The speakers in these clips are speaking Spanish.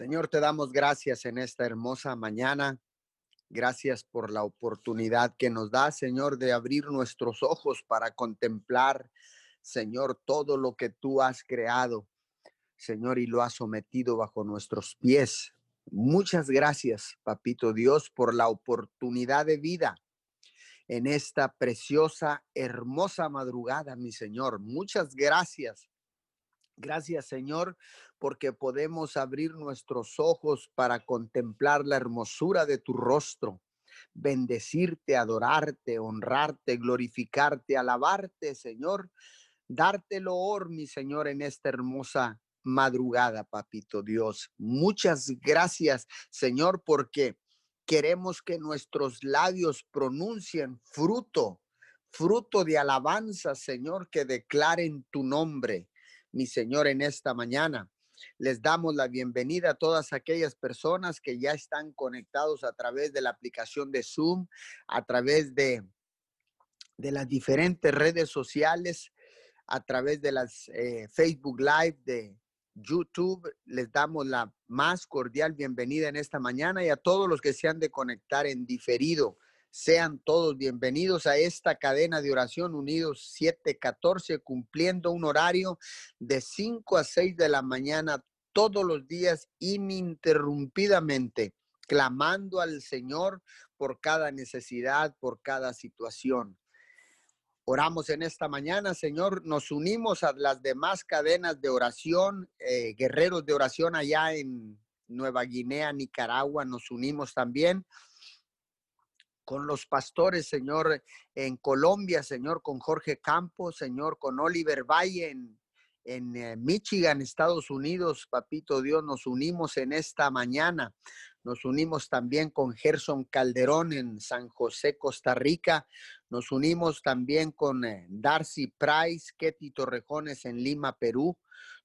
Señor, te damos gracias en esta hermosa mañana. Gracias por la oportunidad que nos da, Señor, de abrir nuestros ojos para contemplar, Señor, todo lo que tú has creado, Señor, y lo has sometido bajo nuestros pies. Muchas gracias, Papito Dios, por la oportunidad de vida en esta preciosa, hermosa madrugada, mi Señor. Muchas gracias. Gracias, Señor, porque podemos abrir nuestros ojos para contemplar la hermosura de tu rostro, bendecirte, adorarte, honrarte, glorificarte, alabarte, Señor, darte loor, mi Señor, en esta hermosa madrugada, papito Dios. Muchas gracias, Señor, porque queremos que nuestros labios pronuncien fruto, fruto de alabanza, Señor, que declaren tu nombre, mi Señor, en esta mañana. Les damos la bienvenida a todas aquellas personas que ya están conectados a través de la aplicación de Zoom, a través de, de las diferentes redes sociales, a través de las eh, Facebook Live, de YouTube. Les damos la más cordial bienvenida en esta mañana y a todos los que se han de conectar en diferido. Sean todos bienvenidos a esta cadena de oración unidos 714, cumpliendo un horario de 5 a 6 de la mañana todos los días ininterrumpidamente, clamando al Señor por cada necesidad, por cada situación. Oramos en esta mañana, Señor. Nos unimos a las demás cadenas de oración, eh, guerreros de oración allá en Nueva Guinea, Nicaragua. Nos unimos también con los pastores, Señor, en Colombia, Señor, con Jorge Campos, Señor, con Oliver Valle en, en eh, Michigan, Estados Unidos. Papito Dios, nos unimos en esta mañana. Nos unimos también con Gerson Calderón en San José, Costa Rica. Nos unimos también con eh, Darcy Price, Ketty Torrejones en Lima, Perú.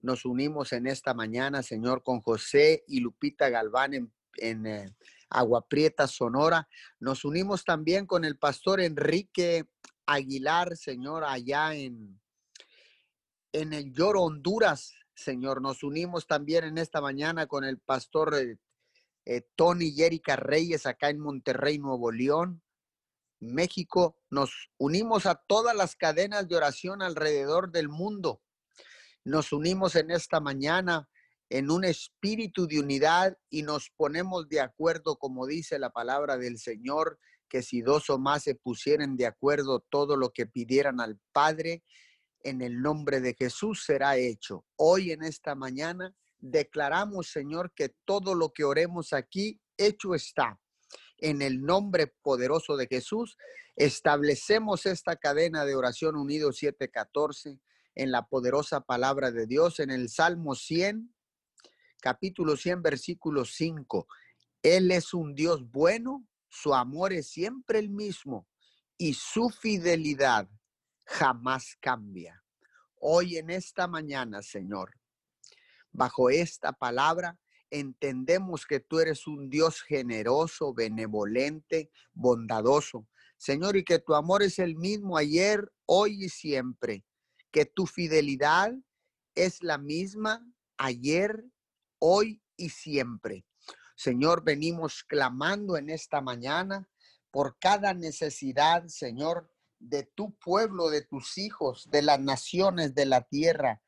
Nos unimos en esta mañana, Señor, con José y Lupita Galván en, en eh, Agua Prieta, Sonora. Nos unimos también con el pastor Enrique Aguilar, Señor, allá en, en el Lloro, Honduras, Señor. Nos unimos también en esta mañana con el pastor eh, eh, Tony y Erika Reyes acá en Monterrey, Nuevo León, México. Nos unimos a todas las cadenas de oración alrededor del mundo. Nos unimos en esta mañana en un espíritu de unidad y nos ponemos de acuerdo, como dice la palabra del Señor, que si dos o más se pusieren de acuerdo todo lo que pidieran al Padre, en el nombre de Jesús será hecho. Hoy en esta mañana declaramos, Señor, que todo lo que oremos aquí, hecho está. En el nombre poderoso de Jesús, establecemos esta cadena de oración unido 714 en la poderosa palabra de Dios, en el Salmo 100, capítulo 100, versículo 5. Él es un Dios bueno, su amor es siempre el mismo y su fidelidad jamás cambia. Hoy en esta mañana, Señor, bajo esta palabra, entendemos que tú eres un Dios generoso, benevolente, bondadoso. Señor, y que tu amor es el mismo ayer, hoy y siempre. Que tu fidelidad es la misma ayer, hoy y siempre. Señor, venimos clamando en esta mañana por cada necesidad, Señor, de tu pueblo, de tus hijos, de las naciones de la tierra,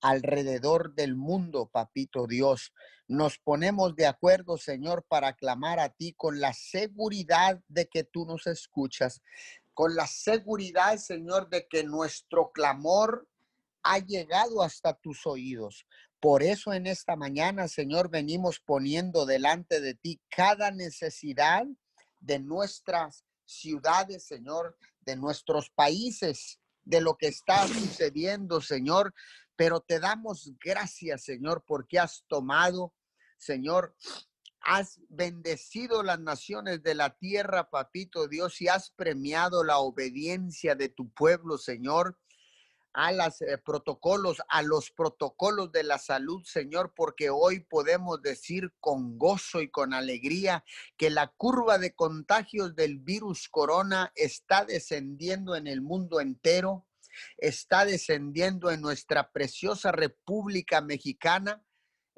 alrededor del mundo, papito Dios. Nos ponemos de acuerdo, Señor, para clamar a ti con la seguridad de que tú nos escuchas, con la seguridad, Señor, de que nuestro clamor ha llegado hasta tus oídos. Por eso en esta mañana, Señor, venimos poniendo delante de ti cada necesidad de nuestras ciudades, Señor, de nuestros países, de lo que está sucediendo, Señor. Pero te damos gracias, Señor, porque has tomado, Señor, has bendecido las naciones de la tierra, papito Dios, y has premiado la obediencia de tu pueblo, Señor a los eh, protocolos, a los protocolos de la salud, Señor, porque hoy podemos decir con gozo y con alegría que la curva de contagios del virus corona está descendiendo en el mundo entero, está descendiendo en nuestra preciosa República Mexicana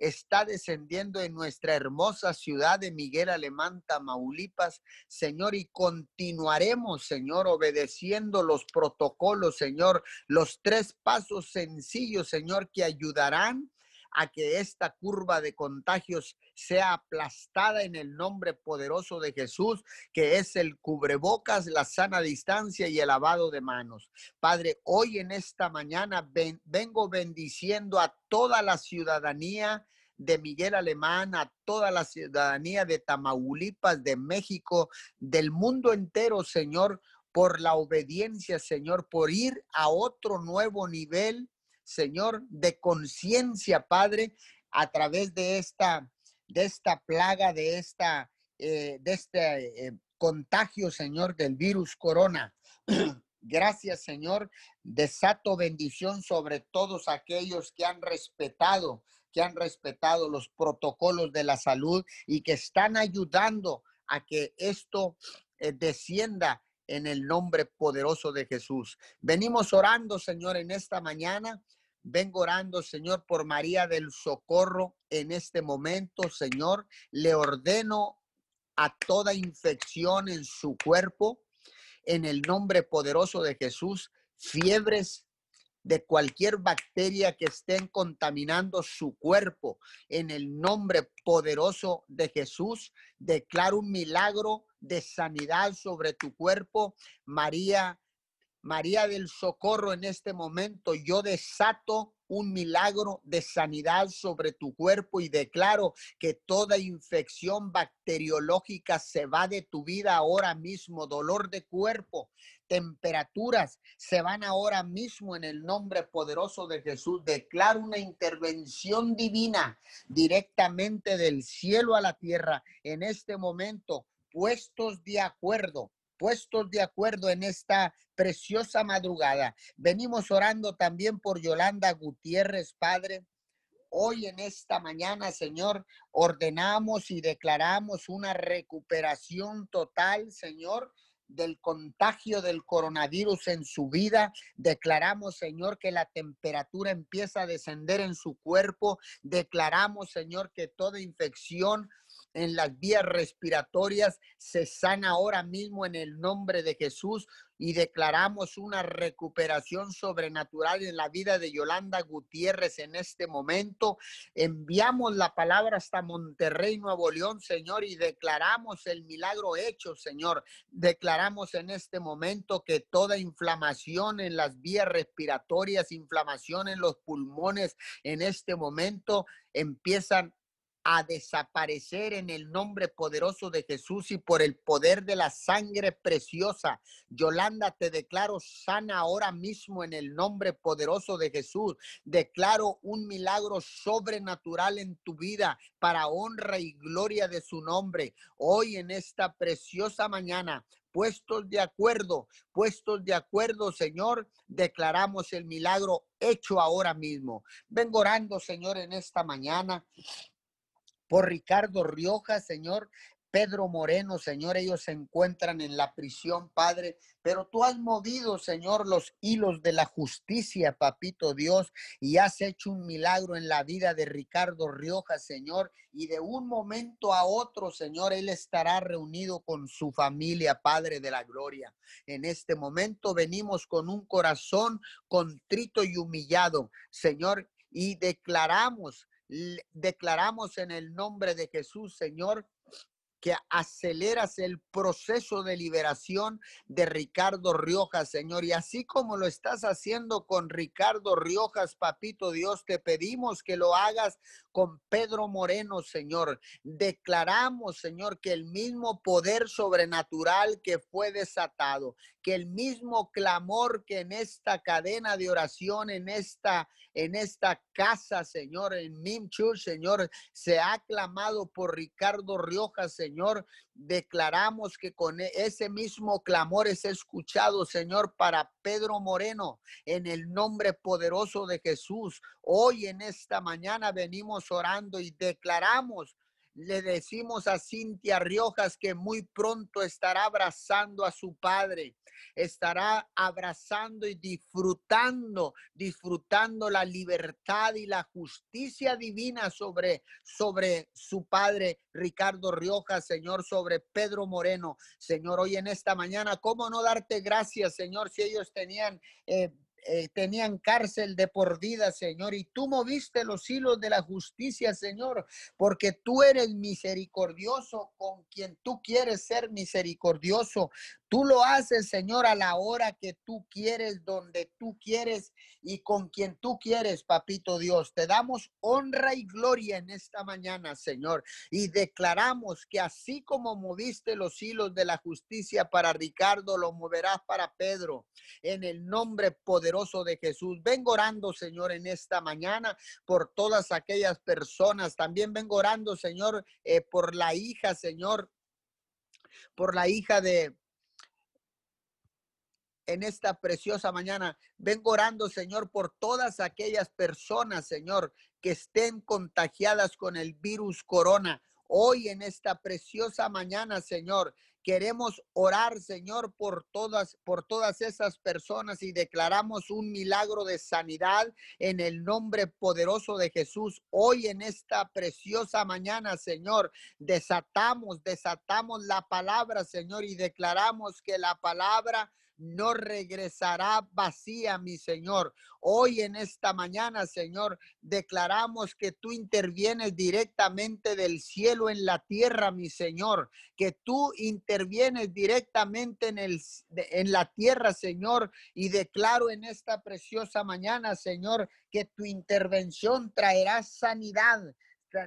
está descendiendo en nuestra hermosa ciudad de Miguel Alemán, Tamaulipas, Señor, y continuaremos, Señor, obedeciendo los protocolos, Señor, los tres pasos sencillos, Señor, que ayudarán a que esta curva de contagios sea aplastada en el nombre poderoso de Jesús, que es el cubrebocas, la sana distancia y el lavado de manos. Padre, hoy en esta mañana vengo bendiciendo a toda la ciudadanía de Miguel Alemán, a toda la ciudadanía de Tamaulipas, de México, del mundo entero, Señor, por la obediencia, Señor, por ir a otro nuevo nivel Señor, de conciencia, Padre, a través de esta, de esta plaga, de esta, eh, de este eh, contagio, Señor, del virus corona. Gracias, Señor. Desato bendición sobre todos aquellos que han respetado, que han respetado los protocolos de la salud y que están ayudando a que esto eh, descienda en el nombre poderoso de Jesús. Venimos orando, Señor, en esta mañana Vengo orando, Señor, por María del Socorro en este momento, Señor. Le ordeno a toda infección en su cuerpo, en el nombre poderoso de Jesús, fiebres de cualquier bacteria que estén contaminando su cuerpo, en el nombre poderoso de Jesús, declaro un milagro de sanidad sobre tu cuerpo, María María del Socorro, en este momento yo desato un milagro de sanidad sobre tu cuerpo y declaro que toda infección bacteriológica se va de tu vida ahora mismo, dolor de cuerpo, temperaturas se van ahora mismo en el nombre poderoso de Jesús. Declaro una intervención divina directamente del cielo a la tierra en este momento, puestos de acuerdo puestos de acuerdo en esta preciosa madrugada. Venimos orando también por Yolanda Gutiérrez, Padre. Hoy en esta mañana, Señor, ordenamos y declaramos una recuperación total, Señor, del contagio del coronavirus en su vida. Declaramos, Señor, que la temperatura empieza a descender en su cuerpo. Declaramos, Señor, que toda infección en las vías respiratorias se sana ahora mismo en el nombre de Jesús y declaramos una recuperación sobrenatural en la vida de Yolanda Gutiérrez en este momento. Enviamos la palabra hasta Monterrey, Nuevo León, Señor, y declaramos el milagro hecho, Señor. Declaramos en este momento que toda inflamación en las vías respiratorias, inflamación en los pulmones, en este momento empiezan a desaparecer en el nombre poderoso de Jesús y por el poder de la sangre preciosa. Yolanda, te declaro sana ahora mismo en el nombre poderoso de Jesús. Declaro un milagro sobrenatural en tu vida para honra y gloria de su nombre. Hoy en esta preciosa mañana, puestos de acuerdo, puestos de acuerdo, Señor, declaramos el milagro hecho ahora mismo. Vengo orando, Señor, en esta mañana por Ricardo Rioja, Señor, Pedro Moreno, Señor, ellos se encuentran en la prisión, Padre, pero tú has movido, Señor, los hilos de la justicia, Papito Dios, y has hecho un milagro en la vida de Ricardo Rioja, Señor, y de un momento a otro, Señor, él estará reunido con su familia, Padre de la Gloria. En este momento venimos con un corazón contrito y humillado, Señor, y declaramos declaramos en el nombre de Jesús, Señor, que aceleras el proceso de liberación de Ricardo Riojas, Señor. Y así como lo estás haciendo con Ricardo Riojas, Papito Dios, te pedimos que lo hagas con Pedro Moreno, Señor. Declaramos, Señor, que el mismo poder sobrenatural que fue desatado, que el mismo clamor que en esta cadena de oración, en esta, en esta casa, Señor, en Mimchur, Señor, se ha clamado por Ricardo Riojas, Señor. Declaramos que con e, ese mismo clamor es escuchado, Señor, para Pedro Moreno, en el nombre poderoso de Jesús. Hoy en esta mañana venimos orando y declaramos le decimos a Cintia Riojas que muy pronto estará abrazando a su padre, estará abrazando y disfrutando, disfrutando la libertad y la justicia divina sobre, sobre su padre Ricardo Riojas, Señor, sobre Pedro Moreno. Señor, hoy en esta mañana, ¿cómo no darte gracias, Señor, si ellos tenían... Eh, eh, tenían cárcel de por vida, Señor, y tú moviste los hilos de la justicia, Señor, porque tú eres misericordioso con quien tú quieres ser misericordioso. Tú lo haces, Señor, a la hora que tú quieres, donde tú quieres y con quien tú quieres, papito Dios. Te damos honra y gloria en esta mañana, Señor, y declaramos que así como moviste los hilos de la justicia para Ricardo, lo moverás para Pedro, en el nombre poderoso de Jesús. Vengo orando, Señor, en esta mañana por todas aquellas personas. También vengo orando, Señor, eh, por la hija, Señor, por la hija de en esta preciosa mañana. Vengo orando, Señor, por todas aquellas personas, Señor, que estén contagiadas con el virus corona. Hoy en esta preciosa mañana, Señor, queremos orar, Señor, por todas por todas esas personas y declaramos un milagro de sanidad en el nombre poderoso de Jesús. Hoy en esta preciosa mañana, Señor, desatamos, desatamos la palabra, Señor, y declaramos que la palabra no regresará vacía, mi Señor. Hoy en esta mañana, Señor, declaramos que tú intervienes directamente del cielo en la tierra, mi Señor, que tú intervienes directamente en, el, en la tierra, Señor, y declaro en esta preciosa mañana, Señor, que tu intervención traerá sanidad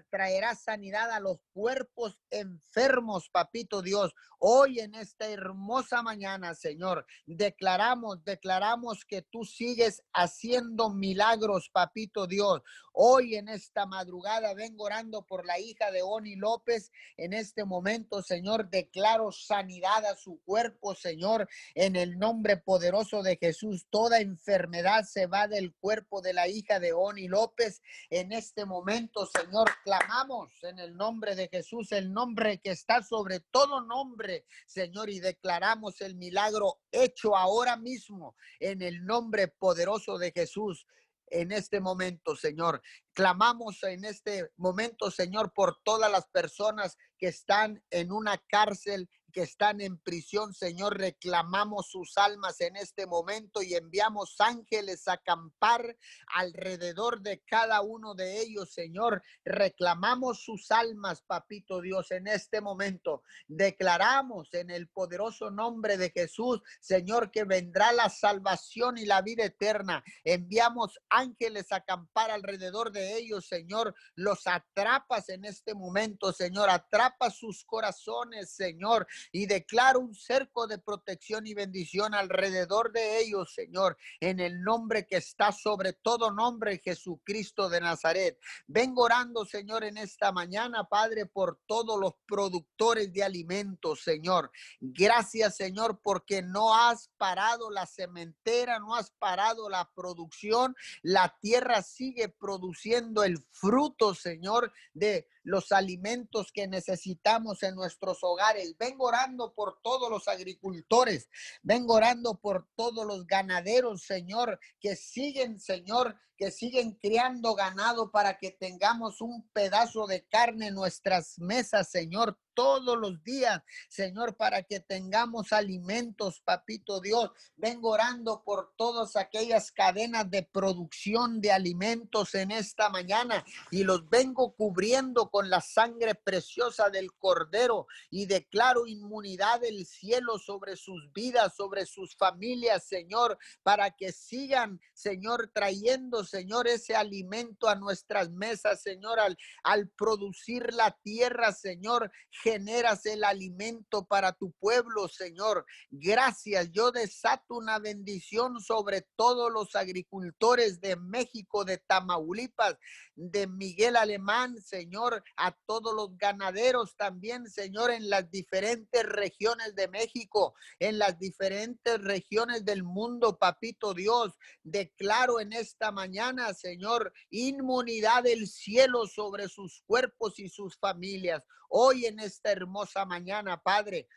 traerá sanidad a los cuerpos enfermos, papito Dios. Hoy en esta hermosa mañana, Señor, declaramos, declaramos que tú sigues haciendo milagros, papito Dios. Hoy en esta madrugada vengo orando por la hija de Oni López. En este momento, Señor, declaro sanidad a su cuerpo, Señor, en el nombre poderoso de Jesús. Toda enfermedad se va del cuerpo de la hija de Oni López. En este momento, Señor, clamamos en el nombre de Jesús, el nombre que está sobre todo nombre, Señor, y declaramos el milagro hecho ahora mismo en el nombre poderoso de Jesús en este momento, Señor. Clamamos en este momento, Señor, por todas las personas que están en una cárcel que están en prisión, Señor, reclamamos sus almas en este momento y enviamos ángeles a acampar alrededor de cada uno de ellos, Señor. Reclamamos sus almas, papito Dios, en este momento. Declaramos en el poderoso nombre de Jesús, Señor, que vendrá la salvación y la vida eterna. Enviamos ángeles a acampar alrededor de ellos, Señor. Los atrapas en este momento, Señor. Atrapa sus corazones, Señor y declaro un cerco de protección y bendición alrededor de ellos, Señor, en el nombre que está sobre todo nombre, Jesucristo de Nazaret. Vengo orando, Señor, en esta mañana, Padre, por todos los productores de alimentos, Señor. Gracias, Señor, porque no has parado la cementera, no has parado la producción. La tierra sigue produciendo el fruto, Señor, de los alimentos que necesitamos en nuestros hogares. Vengo orando por todos los agricultores, vengo orando por todos los ganaderos, Señor, que siguen, Señor, que siguen criando ganado para que tengamos un pedazo de carne en nuestras mesas, Señor, todos los días, Señor, para que tengamos alimentos, papito Dios. Vengo orando por todas aquellas cadenas de producción de alimentos en esta mañana y los vengo cubriendo con la sangre preciosa del Cordero y declaro inmunidad del cielo sobre sus vidas, sobre sus familias, Señor, para que sigan, Señor, trayendo, Señor, ese alimento a nuestras mesas, Señor, al, al producir la tierra, Señor, generas el alimento para tu pueblo, Señor. Gracias. Yo desato una bendición sobre todos los agricultores de México, de Tamaulipas, de Miguel Alemán, Señor, a todos los ganaderos también, Señor, en las diferentes regiones de México, en las diferentes regiones del mundo, papito Dios. Declaro en esta mañana, Señor, inmunidad del cielo sobre sus cuerpos y sus familias. Hoy en esta hermosa mañana, Padre,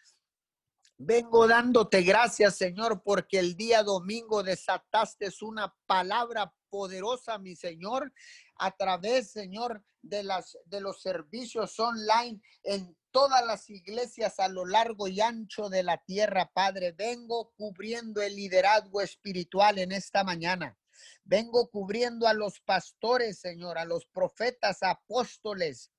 Vengo dándote gracias, Señor, porque el día domingo desataste una palabra poderosa, mi Señor, a través, Señor, de las de los servicios online en todas las iglesias a lo largo y ancho de la tierra, Padre. Vengo cubriendo el liderazgo espiritual en esta mañana. Vengo cubriendo a los pastores, Señor, a los profetas, apóstoles,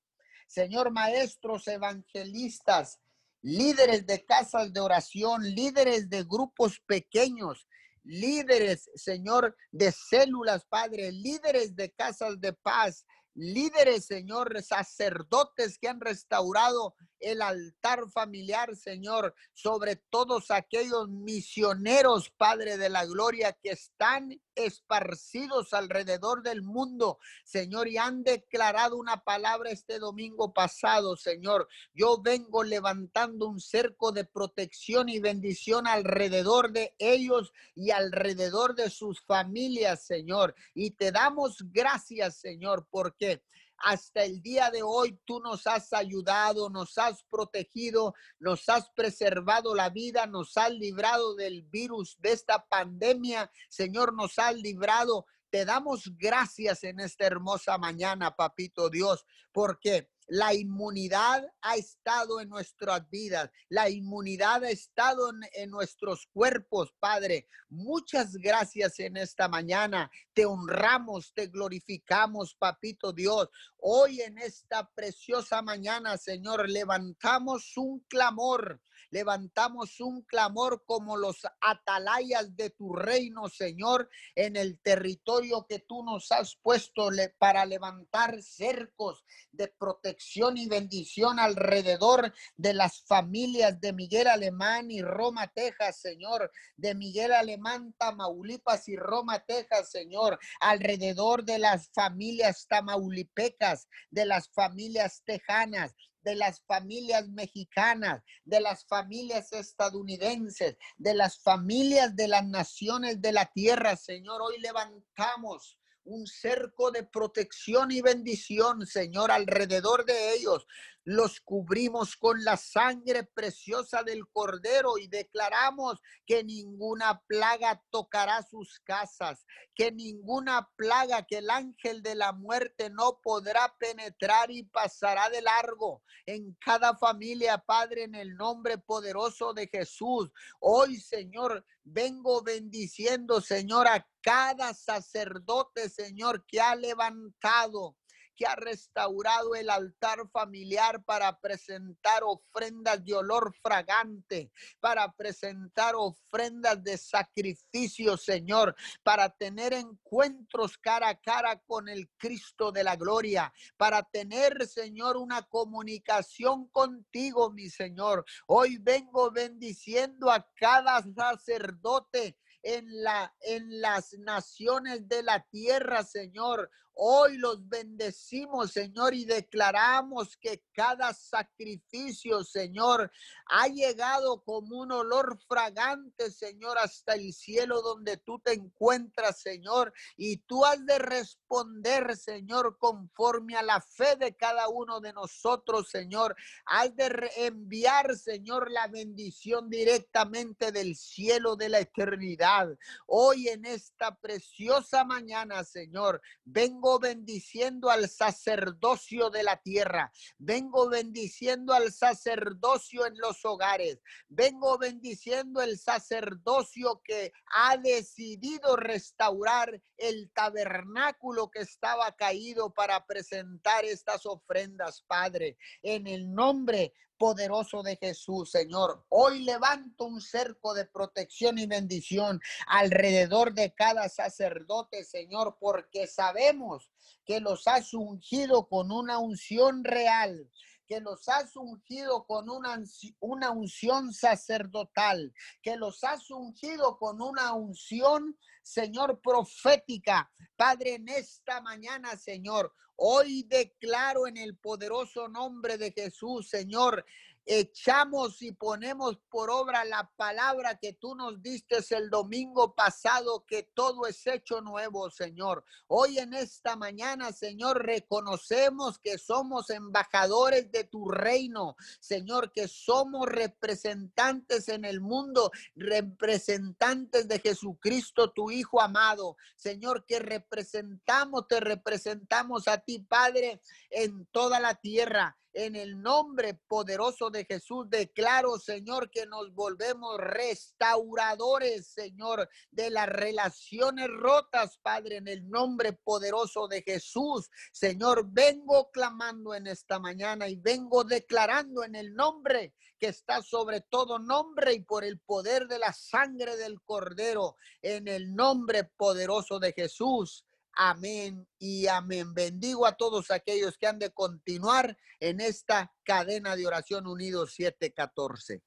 Señor, maestros, evangelistas, líderes de casas de oración, líderes de grupos pequeños, líderes, Señor, de células, Padre, líderes de casas de paz, líderes, Señor, sacerdotes que han restaurado el altar familiar, Señor, sobre todos aquellos misioneros, Padre de la Gloria, que están esparcidos alrededor del mundo, Señor, y han declarado una palabra este domingo pasado, Señor. Yo vengo levantando un cerco de protección y bendición alrededor de ellos y alrededor de sus familias, Señor. Y te damos gracias, Señor, porque hasta el día de hoy tú nos has ayudado, nos has protegido, nos has preservado la vida, nos has librado del virus, de esta pandemia. Señor, nos has librado. Te damos gracias en esta hermosa mañana, papito Dios, porque la inmunidad ha estado en nuestras vidas. La inmunidad ha estado en, nuestros cuerpos, Padre. Muchas gracias en esta mañana. Te honramos, te glorificamos, Papito Dios. Hoy en esta preciosa mañana, Señor, levantamos un clamor levantamos un clamor como los atalayas de tu reino, Señor, en el territorio que tú nos has puesto para levantar cercos de protección y bendición alrededor de las familias de Miguel Alemán y Roma, Texas, Señor, de Miguel Alemán, Tamaulipas y Roma, Texas, Señor, alrededor de las familias tamaulipecas, de las familias tejanas, de las familias mexicanas, de las familias estadounidenses, de las familias de las naciones de la tierra. Señor, hoy levantamos un cerco de protección y bendición, Señor, alrededor de ellos los cubrimos con la sangre preciosa del Cordero y declaramos que ninguna plaga tocará sus casas, que ninguna plaga, que el ángel de la muerte no podrá penetrar y pasará de largo en cada familia, Padre, en el nombre poderoso de Jesús. Hoy, Señor, vengo bendiciendo, Señor, a cada sacerdote, Señor, que ha levantado que ha restaurado el altar familiar para presentar ofrendas de olor fragante, para presentar ofrendas de sacrificio, Señor, para tener encuentros cara a cara con el Cristo de la gloria, para tener, Señor, una comunicación contigo, mi Señor. Hoy vengo bendiciendo a cada sacerdote en, la, en las naciones de la tierra, Señor. Hoy los bendecimos, Señor, y declaramos que cada sacrificio, Señor, ha llegado como un olor fragante, Señor, hasta el cielo donde tú te encuentras, Señor. Y tú has de responder, Señor, conforme a la fe de cada uno de nosotros, Señor. Has de enviar, Señor, la bendición directamente del cielo de la eternidad. Hoy en esta preciosa mañana, Señor, vengo bendiciendo al sacerdocio de la tierra. Vengo bendiciendo al sacerdocio en los hogares. Vengo bendiciendo el sacerdocio que ha decidido restaurar el tabernáculo que estaba caído para presentar estas ofrendas, Padre. En el nombre poderoso de Jesús, Señor. Hoy levanto un cerco de protección y bendición alrededor de cada sacerdote, Señor, porque sabemos que los has ungido con una unción real que los has ungido con una, una unción sacerdotal, que los has ungido con una unción, Señor, profética. Padre, en esta mañana, Señor, hoy declaro en el poderoso nombre de Jesús, Señor, echamos y ponemos por obra la palabra que tú nos diste el domingo pasado, que todo es hecho nuevo, Señor. Hoy en esta mañana, Señor, reconocemos que somos embajadores de tu reino, Señor, que somos representantes en el mundo, representantes de Jesucristo, tu Hijo amado. Señor, que representamos, te representamos a ti, Padre, en toda la tierra. En el nombre poderoso de Jesús declaro, Señor, que nos volvemos restauradores, Señor, de las relaciones rotas, Padre, en el nombre poderoso de Jesús. Señor, vengo clamando en esta mañana y vengo declarando en el nombre que está sobre todo nombre y por el poder de la sangre del Cordero, en el nombre poderoso de Jesús. Amén y amén. Bendigo a todos aquellos que han de continuar en esta cadena de oración unidos 714.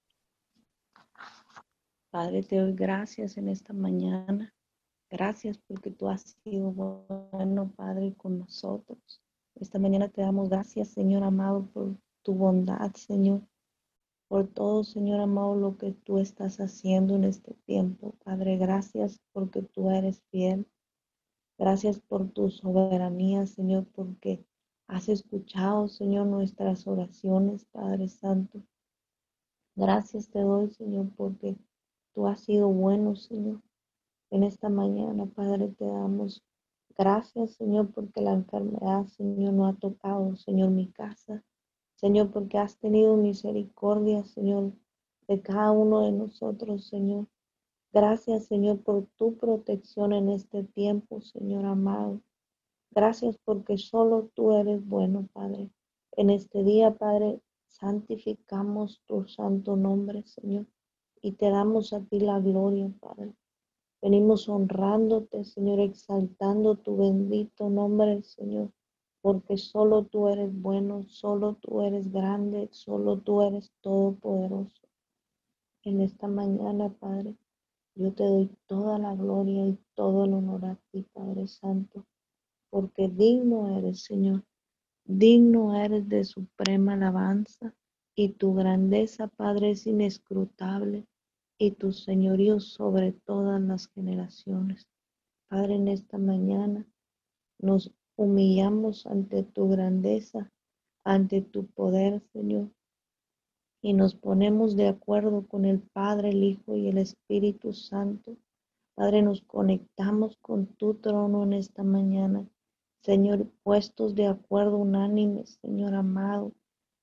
Padre, te doy gracias en esta mañana. Gracias porque tú has sido bueno, Padre, con nosotros. Esta mañana te damos gracias, Señor amado, por tu bondad, Señor. Por todo, Señor amado, lo que tú estás haciendo en este tiempo. Padre, gracias porque tú eres fiel. Gracias por tu soberanía, Señor, porque has escuchado, Señor, nuestras oraciones, Padre Santo. Gracias te doy, Señor, porque tú has sido bueno, Señor. En esta mañana, Padre, te damos gracias, Señor, porque la enfermedad, Señor, no ha tocado, Señor, mi casa. Señor, porque has tenido misericordia, Señor, de cada uno de nosotros, Señor. Gracias, Señor, por tu protección en este tiempo, Señor amado. Gracias porque solo tú eres bueno, Padre. En este día, Padre, santificamos tu santo nombre, Señor, y te damos a ti la gloria, Padre. Venimos honrándote, Señor, exaltando tu bendito nombre, Señor, porque solo tú eres bueno, solo tú eres grande, solo tú eres todopoderoso. En esta mañana, Padre, yo te doy toda la gloria y todo el honor a ti, Padre Santo, porque digno eres, Señor. Digno eres de suprema alabanza y tu grandeza, Padre, es inescrutable y tu señorío sobre todas las generaciones. Padre, en esta mañana nos humillamos ante tu grandeza, ante tu poder, Señor, y nos ponemos de acuerdo con el Padre, el Hijo y el Espíritu Santo. Padre, nos conectamos con tu trono en esta mañana. Señor, puestos de acuerdo unánimes, Señor amado,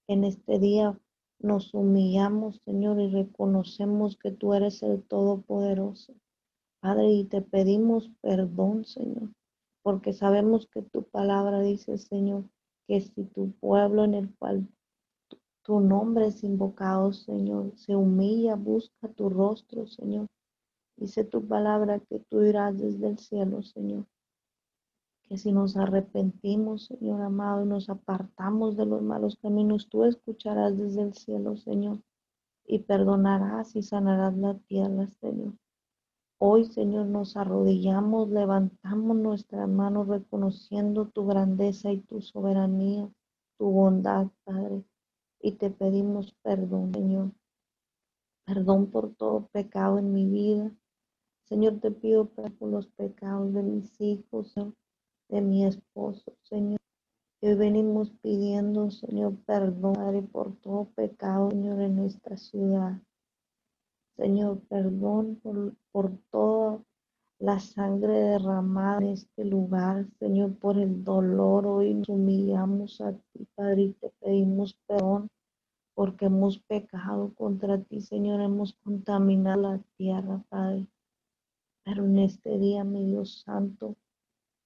en este día nos humillamos, Señor, y reconocemos que tú eres el Todopoderoso. Padre, y te pedimos perdón, Señor, porque sabemos que tu palabra dice, Señor, que si tu pueblo en el cual tu nombre es invocado, Señor. Se humilla, busca tu rostro, Señor. Dice tu palabra que tú irás desde el cielo, Señor. Que si nos arrepentimos, Señor amado, y nos apartamos de los malos caminos, tú escucharás desde el cielo, Señor, y perdonarás y sanarás la tierra, Señor. Hoy, Señor, nos arrodillamos, levantamos nuestras manos reconociendo tu grandeza y tu soberanía, tu bondad, Padre y te pedimos perdón, Señor. Perdón por todo pecado en mi vida. Señor, te pido perdón por los pecados de mis hijos, de mi esposo, Señor. Hoy venimos pidiendo, Señor, perdón, Padre, por todo pecado, Señor, en nuestra ciudad. Señor, perdón por, por toda la sangre derramada en este lugar, Señor, por el dolor. Hoy nos humillamos a ti, Padre, y te pedimos perdón porque hemos pecado contra ti, Señor, hemos contaminado la tierra, Padre. Pero en este día, mi Dios Santo,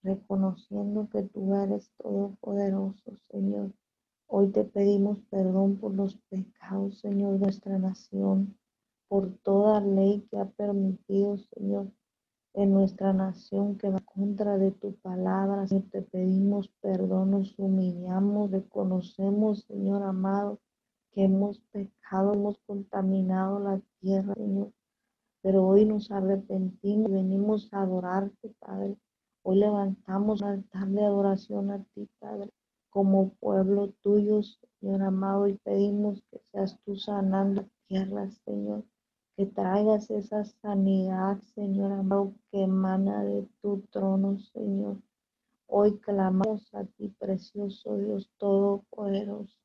reconociendo que tú eres todopoderoso, Señor, hoy te pedimos perdón por los pecados, Señor, de nuestra nación, por toda ley que ha permitido, Señor, en nuestra nación que va contra de tu palabra. Señor, te pedimos perdón, nos humillamos, reconocemos, Señor amado, que hemos pecado, hemos contaminado la tierra, Señor. Pero hoy nos arrepentimos y venimos a adorarte, Padre. Hoy levantamos un altar de adoración a ti, Padre, como pueblo tuyo, Señor amado, y pedimos que seas tú sanando tierra, Señor. Que traigas esa sanidad, Señor amado, que emana de tu trono, Señor. Hoy clamamos a ti, precioso Dios Todopoderoso.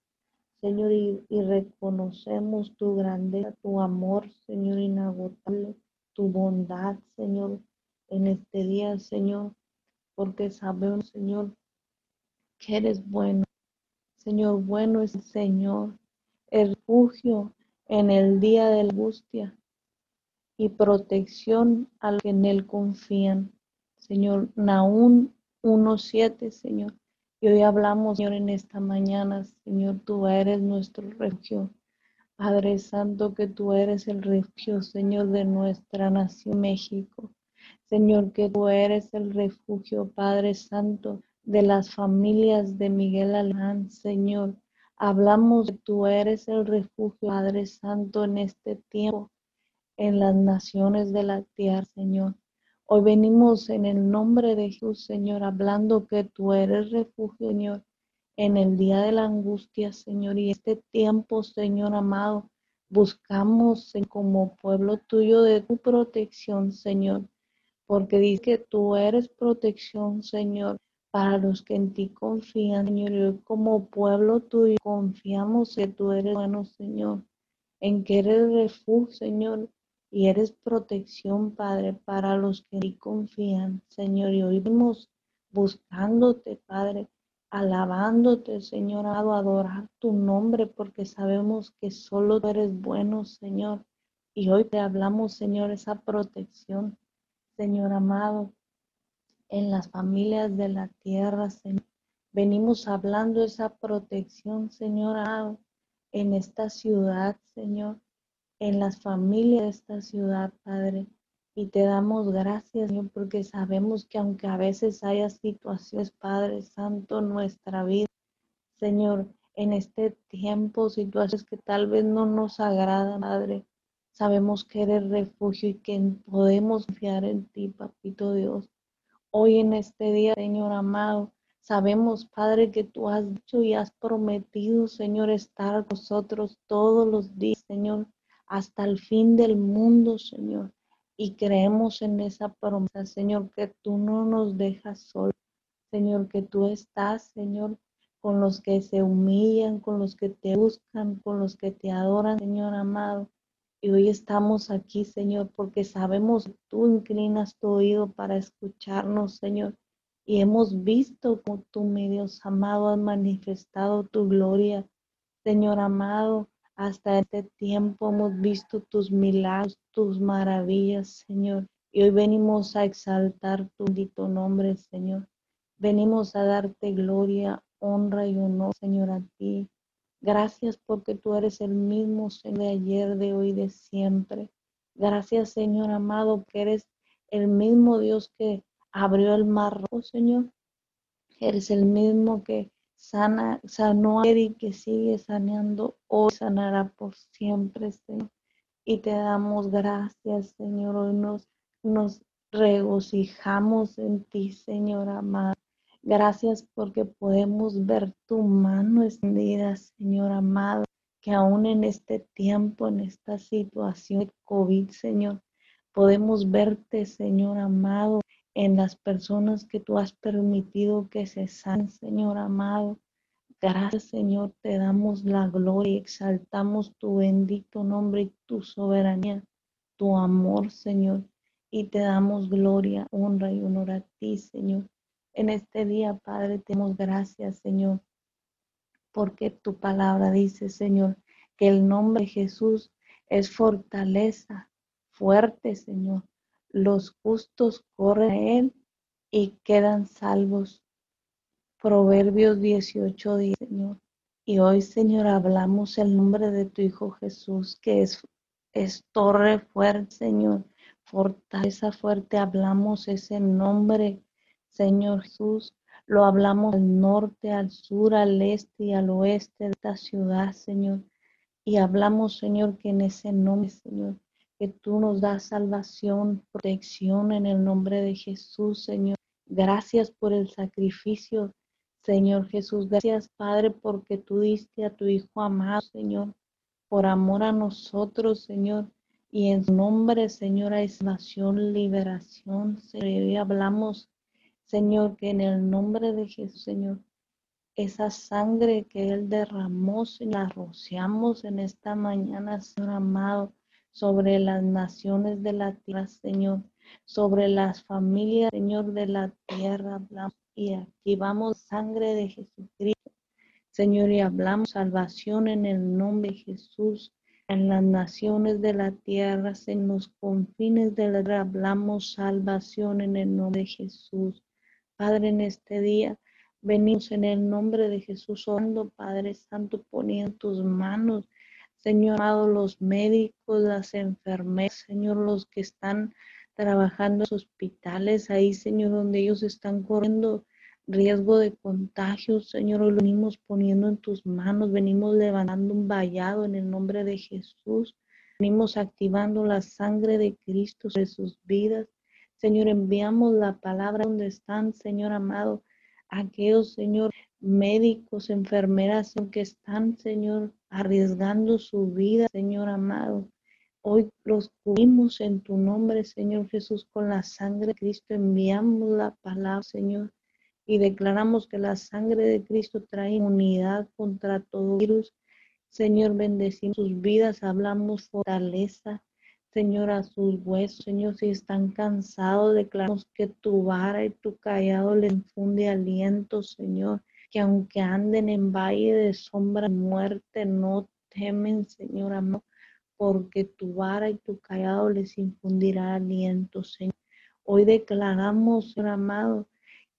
Señor, y, reconocemos tu grandeza, tu amor, Señor, inagotable, tu bondad, Señor, en este día, Señor, porque sabemos, Señor, que eres bueno. Señor, bueno es el Señor, el refugio en el día de la angustia y protección a los que en Él confían. Señor, Naún 1.7, Señor. Y hoy hablamos, Señor, en esta mañana, Señor, tú eres nuestro refugio. Padre Santo, que tú eres el refugio, Señor, de nuestra nación México. Señor, que tú eres el refugio, Padre Santo, de las familias de Miguel Alemán, Señor. Hablamos que tú eres el refugio, Padre Santo, en este tiempo, en las naciones de la tierra, Señor. Hoy venimos en el nombre de Jesús, Señor, hablando que tú eres refugio, Señor, en el día de la angustia, Señor, y este tiempo, Señor amado, buscamos como pueblo tuyo de tu protección, Señor porque dice que tú eres protección, Señor, para los que en ti confían, Señor. Y hoy como pueblo tuyo confiamos que tú eres bueno, Señor, en que eres refugio, Señor, y eres protección, Padre, para los que en ti confían, Señor. Y hoy buscándote, Padre, alabándote, Señor, a adorar tu nombre, porque sabemos que solo tú eres bueno, Señor. Y hoy te hablamos, Señor, esa protección Señor amado, en las familias de la tierra, Señor. Venimos hablando esa protección, Señor en esta ciudad, Señor, en las familias de esta ciudad, Padre. Y te damos gracias, Señor, porque sabemos que aunque a veces haya situaciones, Padre Santo, nuestra vida, Señor, en este tiempo, situaciones que tal vez no nos agradan, Padre, Sabemos que eres refugio y que podemos confiar en ti, Papito Dios. Hoy en este día, Señor amado, sabemos, Padre, que tú has dicho y has prometido, Señor, estar con nosotros todos los días, Señor, hasta el fin del mundo, Señor. Y creemos en esa promesa, Señor, que tú no nos dejas solos, Señor, que tú estás, Señor, con los que se humillan, con los que te buscan, con los que te adoran, Señor amado. Y hoy estamos aquí, Señor, porque sabemos que tú inclinas tu oído para escucharnos, Señor. Y hemos visto como tú, mi Dios amado, has manifestado tu gloria, Señor amado. Hasta este tiempo hemos visto tus milagros, tus maravillas, Señor. Y hoy venimos a exaltar tu bendito nombre, Señor. Venimos a darte gloria, honra y honor, Señor, a ti. Gracias porque tú eres el mismo Señor de ayer, de hoy, de siempre. Gracias, Señor amado, que eres el mismo Dios que abrió el mar rojo, Señor. Eres el mismo que sana, sanó a y que sigue saneando hoy, sanará por siempre, Señor. Y te damos gracias, Señor. Hoy nos, nos regocijamos en ti, Señor amado. Gracias porque podemos ver tu mano extendida, Señor amado, que aún en este tiempo, en esta situación de COVID, Señor, podemos verte, Señor amado, en las personas que tú has permitido que se sanen, Señor amado. Gracias, Señor, te damos la gloria exaltamos tu bendito nombre y tu soberanía, tu amor, Señor. Y te damos gloria, honra y honor a ti, Señor. En este día, Padre, te damos gracias, Señor, porque tu palabra dice, Señor, que el nombre de Jesús es fortaleza, fuerte, Señor. Los justos corren a Él y quedan salvos. Proverbios 18, Señor. Y hoy, Señor, hablamos el nombre de tu Hijo Jesús, que es, es torre fuerte, Señor. Fortaleza fuerte, hablamos ese nombre Señor Jesús, lo hablamos al norte, al sur, al este y al oeste de esta ciudad, Señor. Y hablamos, Señor, que en ese nombre, Señor, que tú nos das salvación, protección en el nombre de Jesús, Señor. Gracias por el sacrificio, Señor Jesús, gracias Padre porque tú diste a tu Hijo amado, Señor, por amor a nosotros, Señor. Y en su nombre, Señor, hay salvación, liberación. Señor, y hablamos, Señor, que en el nombre de Jesús, Señor, esa sangre que Él derramó, la rociamos en esta mañana, Señor amado, sobre las naciones de la tierra, Señor, sobre las familias, Señor, de la tierra. Y activamos sangre de Jesucristo, Señor, y hablamos salvación en el nombre de Jesús. En las naciones de la tierra, en los confines de la tierra, hablamos salvación en el nombre de Jesús. Padre, en este día, Venimos en el nombre de Jesús, orando, Padre Santo, poniendo tus manos, Señor, amado, los médicos, las enfermeras, Señor, los que están trabajando en los hospitales, ahí, Señor, donde ellos están corriendo riesgo de contagio, Señor, lo venimos poniendo en tus manos, venimos levantando un vallado en el nombre de Jesús, venimos activando la sangre de Cristo sobre sus vidas. Señor, enviamos la palabra donde están, Señor amado, aquellos, Señor, médicos, enfermeras que están, Señor, arriesgando su vida, Señor amado. Hoy los cubrimos en tu nombre, Señor Jesús, con la sangre de Cristo. Enviamos la palabra, Señor, y declaramos que la sangre de Cristo trae inmunidad contra todo virus. Señor, bendecimos sus vidas, hablamos fortaleza, Señor, a sus huesos, Señor, si están cansados, declaramos que tu vara y tu callado le infunde aliento, Señor, que aunque anden en valle de sombra muerte, no temen, Señor amor, porque tu vara y tu callado les infundirá aliento, Señor. Hoy declaramos, Señor amado,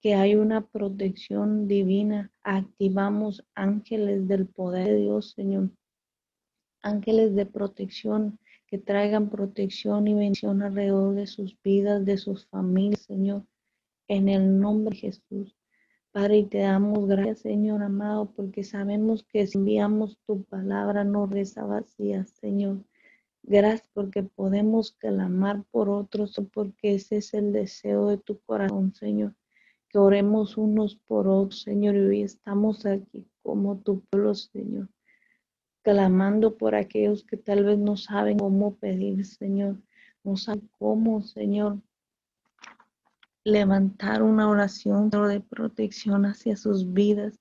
que hay una protección divina. Activamos ángeles del poder de Dios, Señor. Ángeles de protección que traigan protección y bendición alrededor de sus vidas, de sus familias, Señor, en el nombre de Jesús. Padre, y te damos gracias, Señor amado, porque sabemos que si enviamos tu palabra no reza vacía, Señor. Gracias porque podemos clamar por otros, porque ese es el deseo de tu corazón, Señor. Que oremos unos por otros, Señor, y hoy estamos aquí como tu pueblo, Señor clamando por aquellos que tal vez no saben cómo pedir, Señor, no saben cómo, Señor, levantar una oración de protección hacia sus vidas.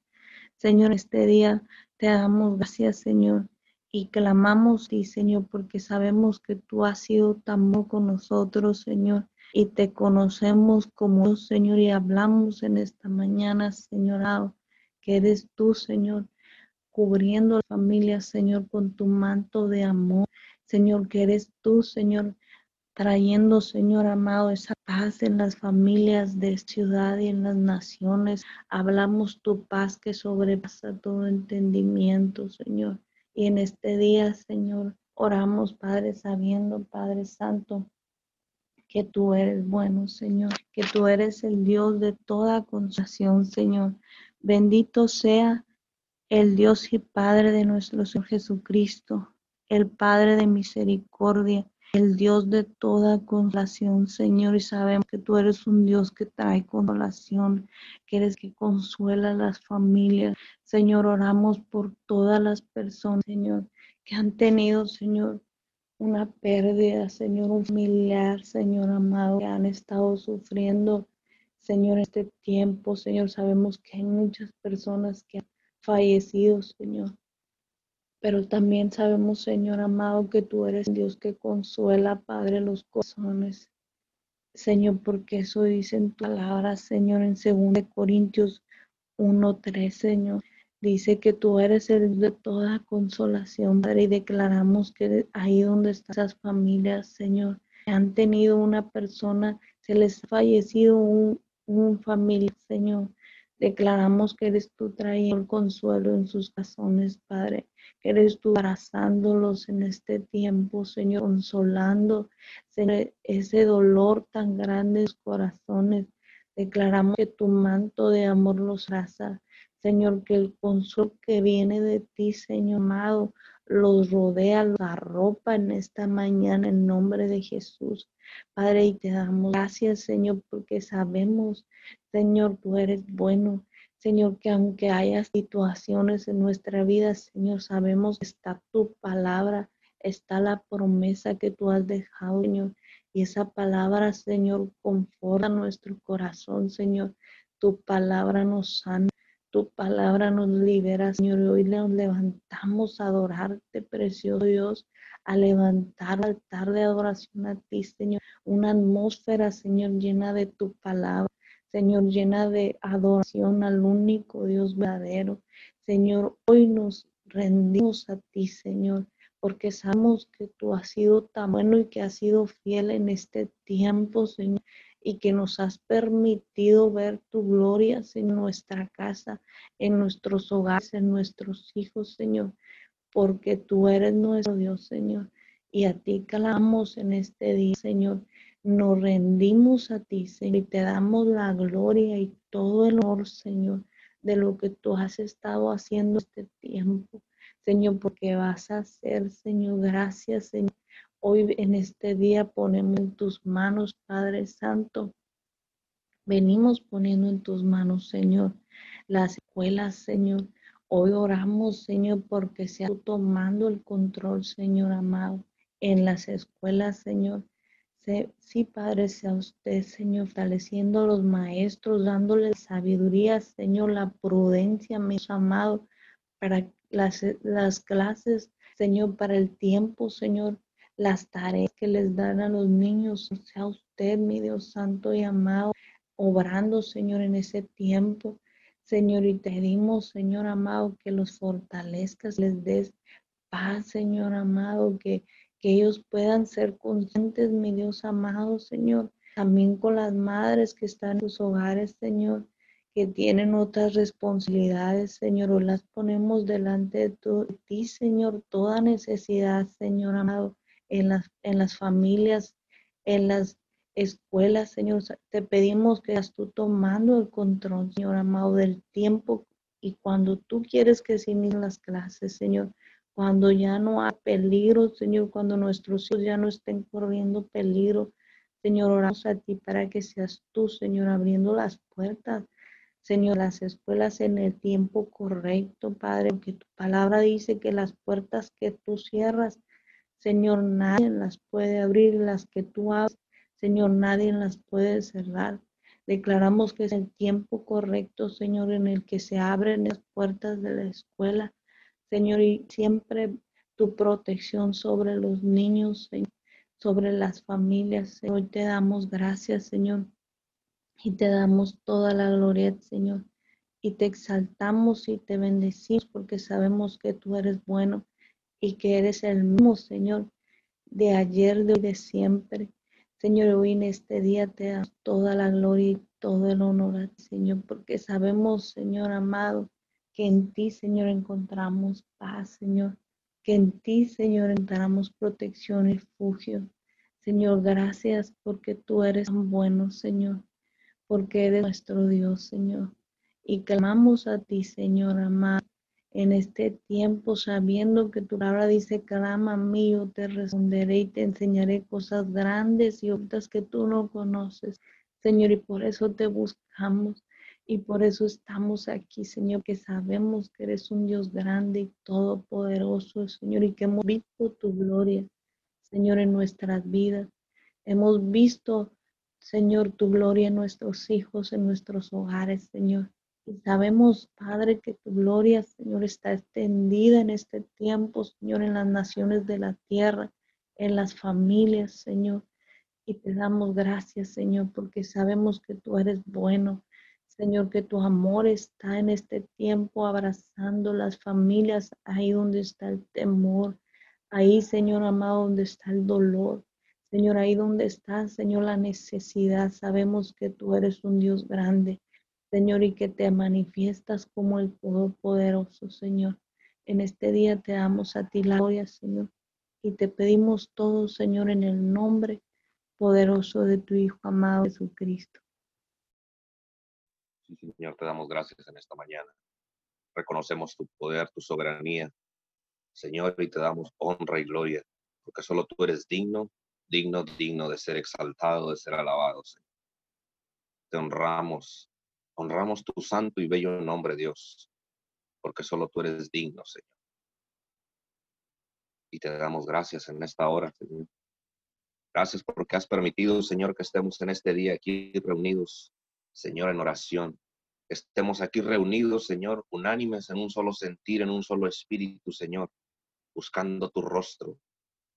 Señor, este día te damos gracias, Señor, y clamamos y Señor, porque sabemos que tú has sido tan bueno con nosotros, Señor, y te conocemos como Señor, y hablamos en esta mañana, Señor, que eres tú, Señor, cubriendo la familia, Señor, con tu manto de amor. Señor, que eres tú, Señor, trayendo, Señor amado, esa paz en las familias de ciudad y en las naciones. Hablamos tu paz que sobrepasa todo entendimiento, Señor. Y en este día, Señor, oramos, Padre, sabiendo, Padre Santo, que tú eres bueno, Señor, que tú eres el Dios de toda consolación, Señor. Bendito sea el Dios y Padre de nuestro Señor Jesucristo, el Padre de misericordia, el Dios de toda consolación, Señor, y sabemos que tú eres un Dios que trae consolación, que eres que consuela a las familias. Señor, oramos por todas las personas, Señor, que han tenido, Señor, una pérdida, Señor, un familiar, Señor amado, que han estado sufriendo, Señor, este tiempo, Señor, sabemos que hay muchas personas que han fallecidos, Señor. Pero también sabemos, Señor amado, que tú eres Dios que consuela, Padre, los corazones. Señor, porque eso dice en tu palabra, Señor, en 2 Corintios 1.3, Señor. Dice que tú eres el de toda consolación, Padre, y declaramos que ahí donde están esas familias, Señor, han tenido una persona, se les ha fallecido un, un familia, Señor. Declaramos que eres tú trayendo el consuelo en sus corazones, Padre. Que eres tú abrazándolos en este tiempo, Señor, consolando ese dolor tan grande en sus corazones. Declaramos que tu manto de amor los abraza. Señor, que el consuelo que viene de ti, Señor amado, los rodea, los arropa en esta mañana en nombre de Jesús. Padre, y te damos gracias, Señor, porque sabemos, Señor, tú eres bueno. Señor, que aunque haya situaciones en nuestra vida, Señor, sabemos que está tu palabra, está la promesa que tú has dejado, Señor. Y esa palabra, Señor, conforta nuestro corazón, Señor. Tu palabra nos sana, tu palabra nos libera, Señor. Y hoy nos levantamos a adorarte, precioso Dios, a levantar altar de adoración a ti, Señor. Una atmósfera, Señor, llena de tu palabra. Señor, llena de adoración al único Dios verdadero. Señor, hoy nos rendimos a ti, Señor porque sabemos que tú has sido tan bueno y que has sido fiel en este tiempo, Señor, y que nos has permitido ver tu gloria en nuestra casa, en nuestros hogares, en nuestros hijos, Señor, porque tú eres nuestro Dios, Señor, y a ti clamamos en este día, Señor. Nos rendimos a ti, Señor, y te damos la gloria y todo el honor, Señor, de lo que tú has estado haciendo este tiempo. Señor, porque vas a hacer, Señor. Gracias, Señor. Hoy en este día ponemos en tus manos, Padre Santo. Venimos poniendo en tus manos, Señor, las escuelas, Señor. Hoy oramos, Señor, porque sea tomando el control, Señor amado, en las escuelas, Señor. Sí, Padre, sea usted, Señor, fortaleciendo a los maestros, dándole sabiduría, Señor, la prudencia, mi amado, para las, las clases, Señor, para el tiempo, Señor, las tareas que les dan a los niños. Sea usted, mi Dios santo y amado, obrando, Señor, en ese tiempo. Señor, y te pedimos, Señor amado, que los fortalezcas, les des paz, Señor amado, que, que ellos puedan ser conscientes, mi Dios amado, Señor, también con las madres que están en sus hogares, Señor, que tienen otras responsabilidades, Señor, o las ponemos delante de, ti, Señor, toda necesidad, Señor amado, en las, en las familias, en las escuelas, Señor. Te pedimos que estás tú tomando el control, Señor amado, del tiempo y cuando tú quieres que se inicien las clases, Señor, cuando ya no hay peligro, Señor, cuando nuestros hijos ya no estén corriendo peligro, Señor, oramos a ti para que seas tú, Señor, abriendo las puertas Señor, las escuelas en el tiempo correcto, Padre, porque tu palabra dice que las puertas que tú cierras, Señor, nadie las puede abrir, las que tú abres, Señor, nadie las puede cerrar. Declaramos que es el tiempo correcto, Señor, en el que se abren las puertas de la escuela, Señor, y siempre tu protección sobre los niños, sobre las familias. Hoy te damos gracias, Señor y te damos toda la gloria, Señor. Y te exaltamos y te bendecimos porque sabemos que tú eres bueno y que eres el mismo, Señor, de ayer, de hoy, de siempre. Señor, hoy en este día te damos toda la gloria y todo el honor Señor, porque sabemos, Señor amado, que en ti, Señor, encontramos paz, Señor, que en ti, Señor, encontramos protección y refugio. Señor, gracias porque tú eres tan bueno, Señor porque eres nuestro Dios, Señor. Y clamamos a ti, Señor amado, en este tiempo, sabiendo que tu palabra dice, clama a mí, te responderé y te enseñaré cosas grandes y otras que tú no conoces, Señor, y por eso te buscamos. Y por eso estamos aquí, Señor, que sabemos que eres un Dios grande y todopoderoso, Señor, y que hemos visto tu gloria, Señor, en nuestras vidas. Hemos visto Señor, tu gloria en nuestros hijos, en nuestros hogares, Señor. Y sabemos, Padre, que tu gloria, Señor, está extendida en este tiempo, Señor, en las naciones de la tierra, en las familias, Señor. Y te damos gracias, Señor, porque sabemos que tú eres bueno. Señor, que tu amor está en este tiempo abrazando las familias, ahí donde está el temor, ahí, Señor amado, donde está el dolor. Señor, ahí donde está, Señor, la necesidad, sabemos que tú eres un Dios grande, Señor, y que te manifiestas como el Todopoderoso, Señor. En este día te damos a ti la gloria, Señor, y te pedimos todo, Señor, en el nombre poderoso de tu Hijo amado Jesucristo. Sí, Señor, te damos gracias en esta mañana. Reconocemos tu poder, tu soberanía, Señor, y te damos honra y gloria, porque solo tú eres digno digno, digno de ser exaltado, de ser alabado, Señor. Te honramos, Honramos tu santo y bello nombre, Dios, porque solo tú eres digno, Señor. Y te damos gracias en esta hora, Señor. Gracias porque has permitido, Señor, que estemos en este día aquí reunidos, Señor, en oración. estemos aquí reunidos, Señor, unánimes en un solo sentir, en un solo espíritu, Señor, buscando tu rostro,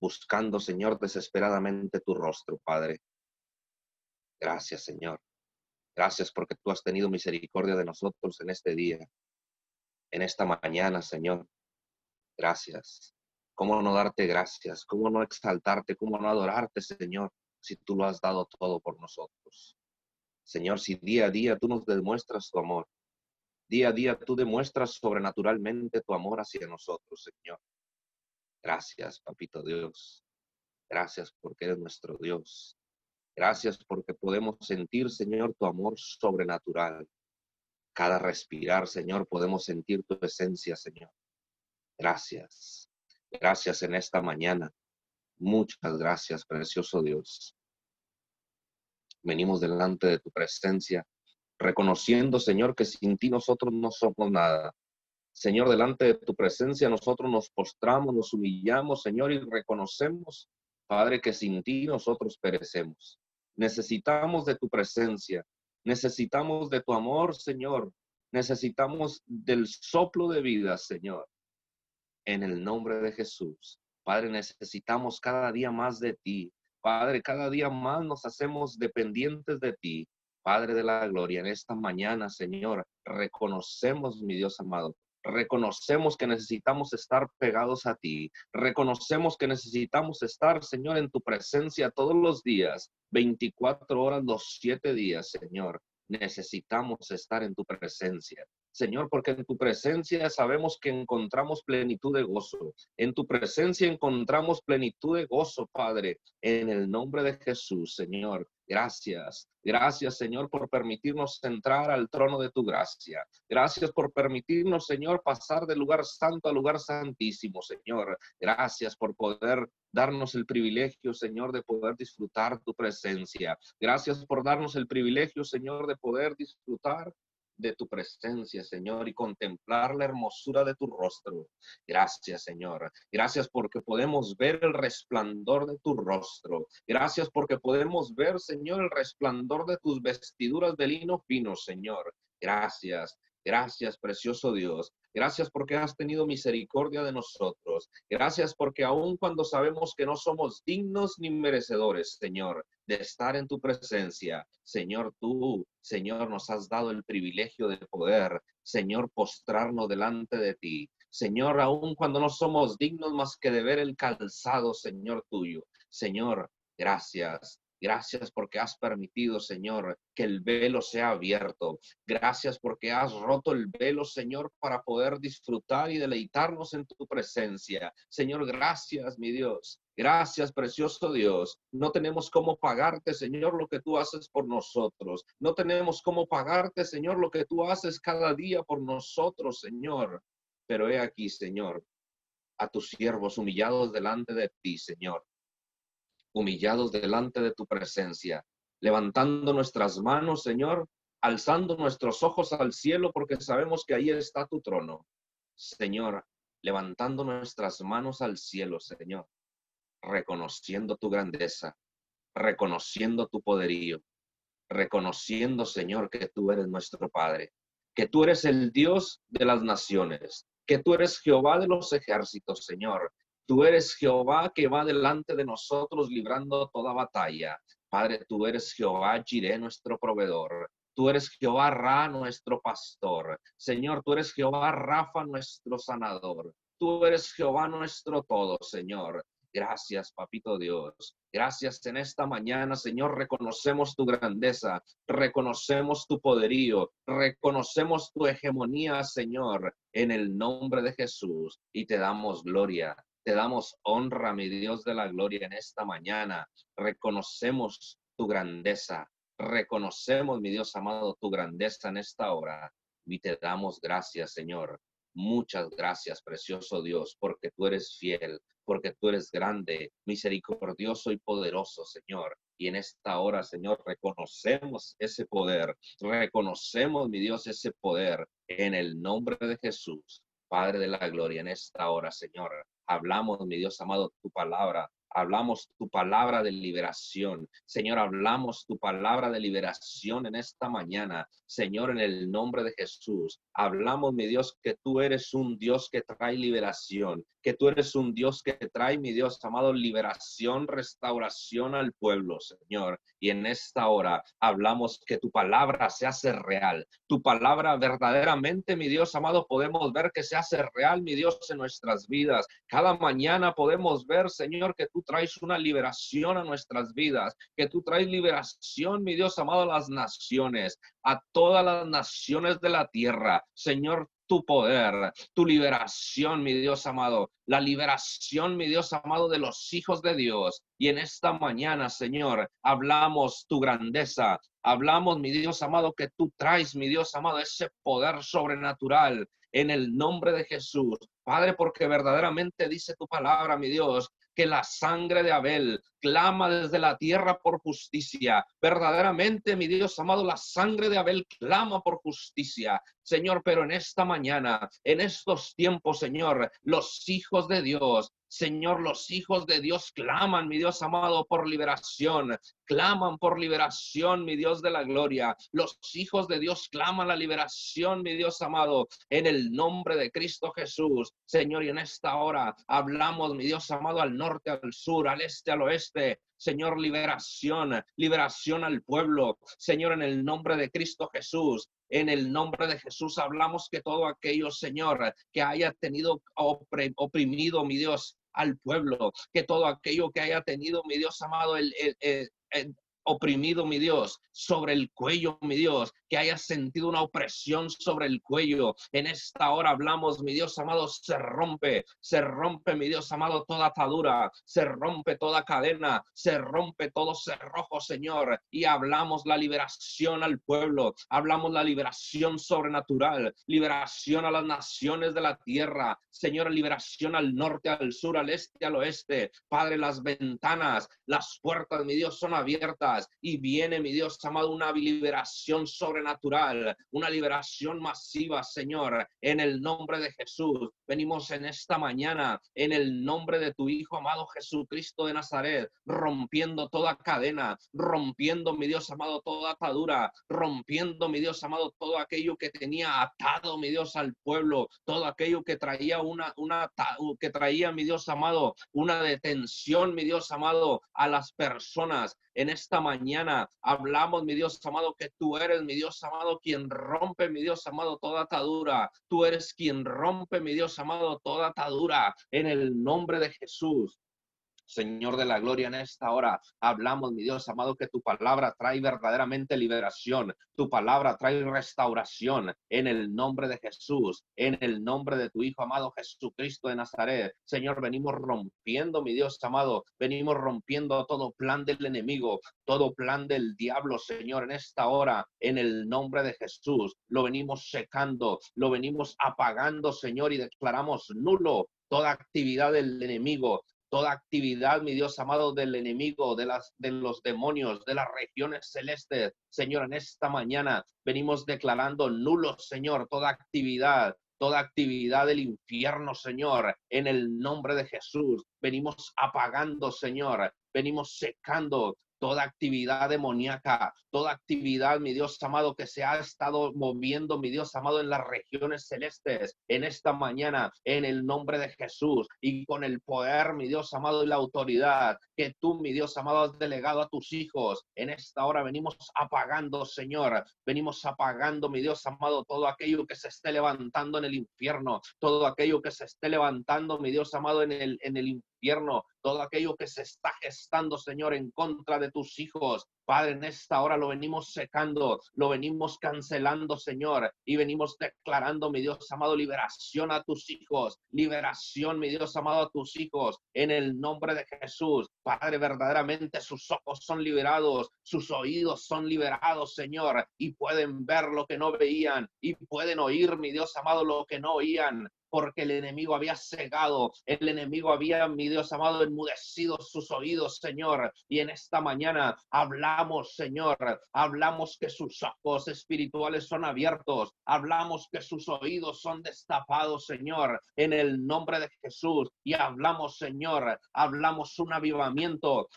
buscando, Señor, desesperadamente tu rostro, Padre. Gracias, Señor. Gracias porque tú has tenido misericordia de nosotros en este día, en esta mañana, Señor. Gracias. ¿Cómo no darte gracias? ¿Cómo no exaltarte? ¿Cómo no adorarte, Señor, si tú lo has dado todo por nosotros? Señor, si día a día tú nos demuestras tu amor, día a día tú demuestras sobrenaturalmente tu amor hacia nosotros, Señor. Gracias, Papito Dios. Gracias porque eres nuestro Dios. Gracias porque podemos sentir, Señor, tu amor sobrenatural. Cada respirar, Señor, podemos sentir tu esencia, Señor. Gracias. Gracias en esta mañana. Muchas gracias, precioso Dios. Venimos delante de tu presencia, reconociendo, Señor, que sin ti nosotros no somos nada. Señor, delante de tu presencia nosotros nos postramos, nos humillamos, Señor, y reconocemos, Padre, que sin ti nosotros perecemos. Necesitamos de tu presencia, necesitamos de tu amor, Señor. Necesitamos del soplo de vida, Señor. En el nombre de Jesús. Padre, necesitamos cada día más de ti. Padre, cada día más nos hacemos dependientes de ti. Padre de la gloria, en esta mañana, Señor, reconocemos, mi Dios amado, Reconocemos que necesitamos estar pegados a ti. Reconocemos que necesitamos estar, Señor, en tu presencia todos los días, 24 horas, los 7 días, Señor. Necesitamos estar en tu presencia. Señor, porque en tu presencia sabemos que encontramos plenitud de gozo. En tu presencia encontramos plenitud de gozo, Padre, en el nombre de Jesús, Señor. Gracias. Gracias, Señor, por permitirnos entrar al trono de tu gracia. Gracias por permitirnos, Señor, pasar del lugar santo al lugar santísimo, Señor. Gracias por poder darnos el privilegio, Señor, de poder disfrutar tu presencia. Gracias por darnos el privilegio, Señor, de poder disfrutar de tu presencia, Señor, y contemplar la hermosura de tu rostro. Gracias, Señor. Gracias porque podemos ver el resplandor de tu rostro. Gracias porque podemos ver, Señor, el resplandor de tus vestiduras de lino fino, Señor. Gracias. Gracias, precioso Dios. Gracias porque has tenido misericordia de nosotros. Gracias porque aun cuando sabemos que no somos dignos ni merecedores, Señor, de estar en tu presencia, Señor, tú, Señor, nos has dado el privilegio de poder, Señor, postrarnos delante de ti. Señor, aun cuando no somos dignos más que de ver el calzado, Señor tuyo. Señor, gracias. Gracias porque has permitido, Señor, que el velo sea abierto. Gracias porque has roto el velo, Señor, para poder disfrutar y deleitarnos en tu presencia. Señor, gracias, mi Dios. Gracias, precioso Dios. No tenemos cómo pagarte, Señor, lo que tú haces por nosotros. No tenemos cómo pagarte, Señor, lo que tú haces cada día por nosotros, Señor. Pero he aquí, Señor, a tus siervos humillados delante de ti, Señor humillados delante de tu presencia, levantando nuestras manos, Señor, alzando nuestros ojos al cielo porque sabemos que ahí está tu trono. Señor, levantando nuestras manos al cielo, Señor, reconociendo tu grandeza, reconociendo tu poderío, reconociendo, Señor, que tú eres nuestro Padre, que tú eres el Dios de las naciones, que tú eres Jehová de los ejércitos, Señor, Tú eres Jehová que va delante de nosotros librando toda batalla. Padre, tú eres Jehová Jireh, nuestro proveedor. Tú eres Jehová Ra, nuestro pastor. Señor, tú eres Jehová Rafa, nuestro sanador. Tú eres Jehová nuestro todo, Señor. Gracias, papito Dios. Gracias en esta mañana, Señor. Reconocemos tu grandeza, reconocemos tu poderío, reconocemos tu hegemonía, Señor, en el nombre de Jesús y te damos gloria. Te damos honra, mi Dios de la gloria, en esta mañana. Reconocemos tu grandeza. Reconocemos, mi Dios amado, tu grandeza en esta hora. Y te damos gracias, Señor. Muchas gracias, precioso Dios, porque tú eres fiel, porque tú eres grande, misericordioso y poderoso, Señor. Y en esta hora, Señor, reconocemos ese poder, reconocemos, mi Dios, ese poder en el nombre de Jesús, Padre de la Gloria, en esta hora, Señor. Hablamos, mi Dios amado, tu palabra hablamos tu palabra de liberación. Señor, hablamos tu palabra de liberación en esta mañana. Señor, en el nombre de Jesús, hablamos, mi Dios, que tú eres un Dios que trae liberación, que tú eres un Dios que trae, mi Dios amado, liberación, restauración al pueblo, Señor. Y en esta hora hablamos que tu palabra se hace real. Tu palabra verdaderamente, mi Dios amado, podemos ver que se hace real, mi Dios, en nuestras vidas. Cada mañana podemos ver, Señor, que tú traes una liberación a nuestras vidas, que tú traes liberación, mi Dios amado, a las naciones, a todas las naciones de la tierra. Señor, tu poder, tu liberación, mi Dios amado, la liberación, mi Dios amado, de los hijos de Dios. Y en esta mañana, Señor, hablamos tu grandeza, hablamos, mi Dios amado, que tú traes, mi Dios amado, ese poder sobrenatural en el nombre de Jesús. Padre, porque verdaderamente dice tu palabra, mi Dios, que la sangre de Abel clama desde la tierra por justicia. Verdaderamente, mi Dios amado, la sangre de Abel clama por justicia. Señor, pero en esta mañana, en estos tiempos, Señor, los hijos de Dios Señor, los hijos de Dios claman, mi Dios amado, por liberación. Claman por liberación, mi Dios de la gloria. Los hijos de Dios claman la liberación, mi Dios amado, en el nombre de Cristo Jesús. Señor, y en esta hora hablamos, mi Dios amado, al norte, al sur, al este, al oeste, Señor, liberación, liberación al pueblo. Señor, en el nombre de Cristo Jesús, en el nombre de Jesús hablamos que todo aquello, Señor, que haya tenido oprimido, mi Dios, al pueblo, que todo aquello que haya tenido, mi Dios amado, el, oprimido, mi Dios, sobre el cuello, mi Dios, que haya sentido una opresión sobre el cuello. En esta hora hablamos, mi Dios amado, se rompe, se rompe, mi Dios amado, toda atadura, se rompe toda cadena, se rompe todo cerrojo, Señor, y hablamos la liberación al pueblo, hablamos la liberación sobrenatural, liberación a las naciones de la tierra, Señor, liberación al norte, al sur, al este, al oeste. Padre, las ventanas, las puertas, mi Dios, son abiertas y viene, mi Dios amado, una liberación sobrenatural, una liberación masiva, Señor, en el nombre de Jesús. Venimos en esta mañana, en el nombre de tu Hijo amado Jesucristo de Nazaret, rompiendo toda cadena, rompiendo, mi Dios amado, toda atadura, rompiendo, mi Dios amado, todo aquello que tenía atado, mi Dios, al pueblo, todo aquello que traía una, una, que traía, mi Dios amado, una detención, mi Dios amado, a las personas en esta mañana hablamos, mi Dios amado, que tú eres, mi Dios amado, quien rompe, mi Dios amado, toda atadura. Tú eres quien rompe, mi Dios amado, toda atadura en el nombre de Jesús. Señor de la gloria, en esta hora hablamos, mi Dios amado, que tu palabra trae verdaderamente liberación, tu palabra trae restauración en el nombre de Jesús, en el nombre de tu Hijo amado Jesucristo de Nazaret. Señor, venimos rompiendo, mi Dios amado, venimos rompiendo todo plan del enemigo, todo plan del diablo, Señor, en esta hora, en el nombre de Jesús. Lo venimos secando, lo venimos apagando, Señor, y declaramos nulo toda actividad del enemigo, toda actividad, mi Dios amado, del enemigo, de, las, de los demonios, de las regiones celestes. Señor, en esta mañana venimos declarando nulo, Señor, toda actividad, toda actividad del infierno, Señor, en el nombre de Jesús. Venimos apagando, Señor, venimos secando toda actividad demoníaca, toda actividad, mi Dios amado, que se ha estado moviendo, mi Dios amado, en las regiones celestes, en esta mañana, en el nombre de Jesús y con el poder, mi Dios amado, y la autoridad que tú, mi Dios amado, has delegado a tus hijos. En esta hora venimos apagando, Señor, venimos apagando, mi Dios amado, todo aquello que se esté levantando en el infierno, todo aquello que se esté levantando, mi Dios amado, en el, en el infierno, todo aquello que se está gestando, Señor, en contra de tus hijos. Padre, en esta hora lo venimos secando, lo venimos cancelando, Señor, y venimos declarando, mi Dios amado, liberación a tus hijos, liberación, mi Dios amado, a tus hijos, en el nombre de Jesús. Padre, verdaderamente sus ojos son liberados, sus oídos son liberados, Señor, y pueden ver lo que no veían, y pueden oír, mi Dios amado, lo que no oían. Porque el enemigo había cegado, el enemigo había, mi Dios amado, enmudecido sus oídos, Señor. Y en esta mañana hablamos, Señor, hablamos que sus ojos espirituales son abiertos, hablamos que sus oídos son destapados, Señor, en el nombre de Jesús. Y hablamos, Señor, hablamos un avivamiento,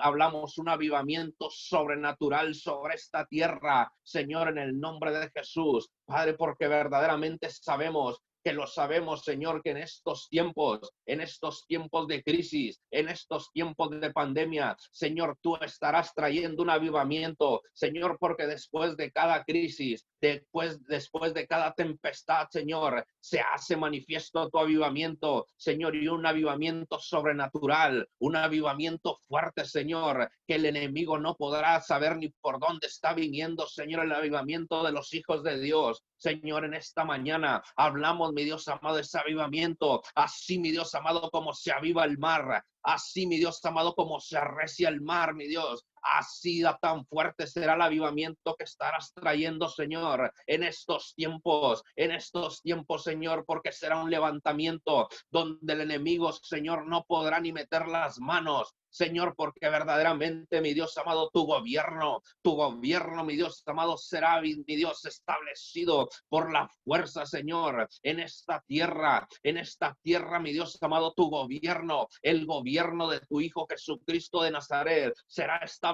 hablamos un avivamiento sobrenatural sobre esta tierra, Señor, en el nombre de Jesús. Padre, porque verdaderamente sabemos que lo sabemos, Señor, que en estos tiempos, en estos tiempos de crisis, en estos tiempos de pandemia, Señor, tú estarás trayendo un avivamiento, Señor, porque después de cada crisis, después, después de cada tempestad, Señor, se hace manifiesto tu avivamiento, Señor, y un avivamiento sobrenatural, un avivamiento fuerte, Señor, que el enemigo no podrá saber ni por dónde está viniendo, Señor, el avivamiento de los hijos de Dios. Señor, en esta mañana hablamos, mi Dios amado, ese avivamiento, así, mi Dios amado, como se aviva el mar, así, mi Dios amado, como se arrecia el mar, mi Dios, Así tan fuerte será el avivamiento que estarás trayendo, Señor, en estos tiempos, en estos tiempos, Señor, porque será un levantamiento donde el enemigo, Señor, no podrá ni meter las manos, Señor, porque verdaderamente, mi Dios amado, tu gobierno, tu gobierno, mi Dios amado, será, mi Dios, establecido por la fuerza, Señor, en esta tierra, en esta tierra, mi Dios amado, tu gobierno, el gobierno de tu Hijo Jesucristo de Nazaret, será establecido,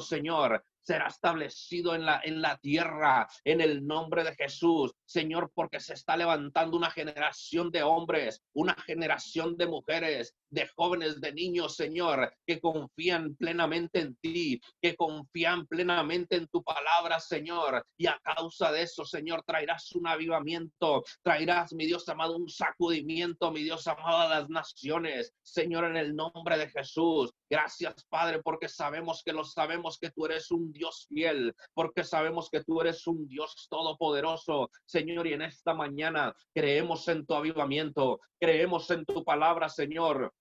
Señor, será establecido en la, en la tierra, en el nombre de Jesús, Señor, porque se está levantando una generación de hombres, una generación de mujeres, de jóvenes, de niños, Señor, que confían plenamente en ti, que confían plenamente en tu palabra, Señor. Y a causa de eso, Señor, traerás un avivamiento, traerás, mi Dios amado, un sacudimiento, mi Dios amado, a las naciones, Señor, en el nombre de Jesús. Gracias, Padre, porque sabemos que lo sabemos que tú eres un Dios fiel, porque sabemos que tú eres un Dios todopoderoso, Señor, y en esta mañana creemos en tu avivamiento, creemos en tu palabra, Señor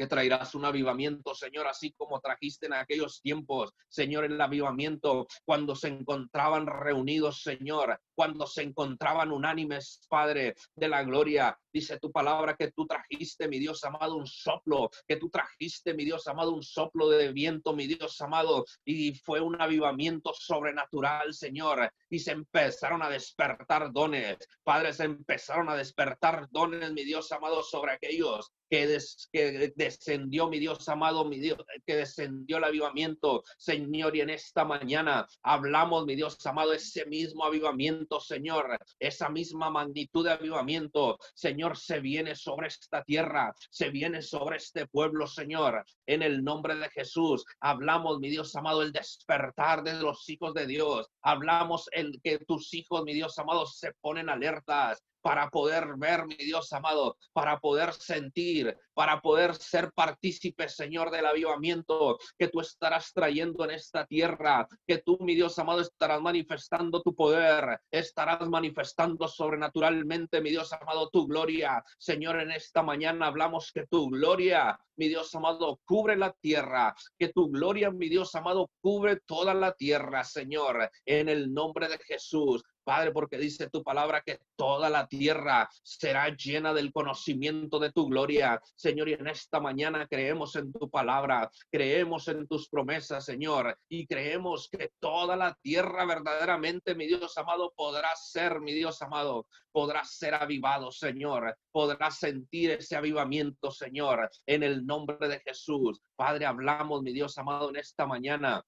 que traerás un avivamiento, Señor, así como trajiste en aquellos tiempos, Señor, el avivamiento, cuando se encontraban reunidos, Señor, cuando se encontraban unánimes, Padre de la gloria. Dice tu palabra que tú trajiste, mi Dios amado, un soplo, que tú trajiste, mi Dios amado, un soplo de viento, mi Dios amado, y fue un avivamiento sobrenatural, Señor, y se empezaron a despertar dones. Padre, se empezaron a despertar dones, mi Dios amado, sobre aquellos que, que descendió, mi Dios amado, mi Dios, que descendió el avivamiento, Señor, y en esta mañana hablamos, mi Dios amado, ese mismo avivamiento, Señor, esa misma magnitud de avivamiento, Señor, se viene sobre esta tierra, se viene sobre este pueblo, Señor, en el nombre de Jesús. Hablamos, mi Dios amado, el despertar de los hijos de Dios. Hablamos el que tus hijos, mi Dios amado, se ponen alertas, para poder ver, mi Dios amado, para poder sentir, para poder ser partícipe, Señor, del avivamiento que tú estarás trayendo en esta tierra, que tú, mi Dios amado, estarás manifestando tu poder, estarás manifestando sobrenaturalmente, mi Dios amado, tu gloria. Señor, en esta mañana hablamos que tu gloria, mi Dios amado, cubre la tierra, que tu gloria, mi Dios amado, cubre toda la tierra, Señor, en el nombre de Jesús. Padre, porque dice tu palabra que toda la tierra será llena del conocimiento de tu gloria. Señor, y en esta mañana creemos en tu palabra, creemos en tus promesas, Señor, y creemos que toda la tierra verdaderamente, mi Dios amado, podrá ser, mi Dios amado, podrá ser avivado, Señor, podrá sentir ese avivamiento, Señor, en el nombre de Jesús. Padre, hablamos, mi Dios amado, en esta mañana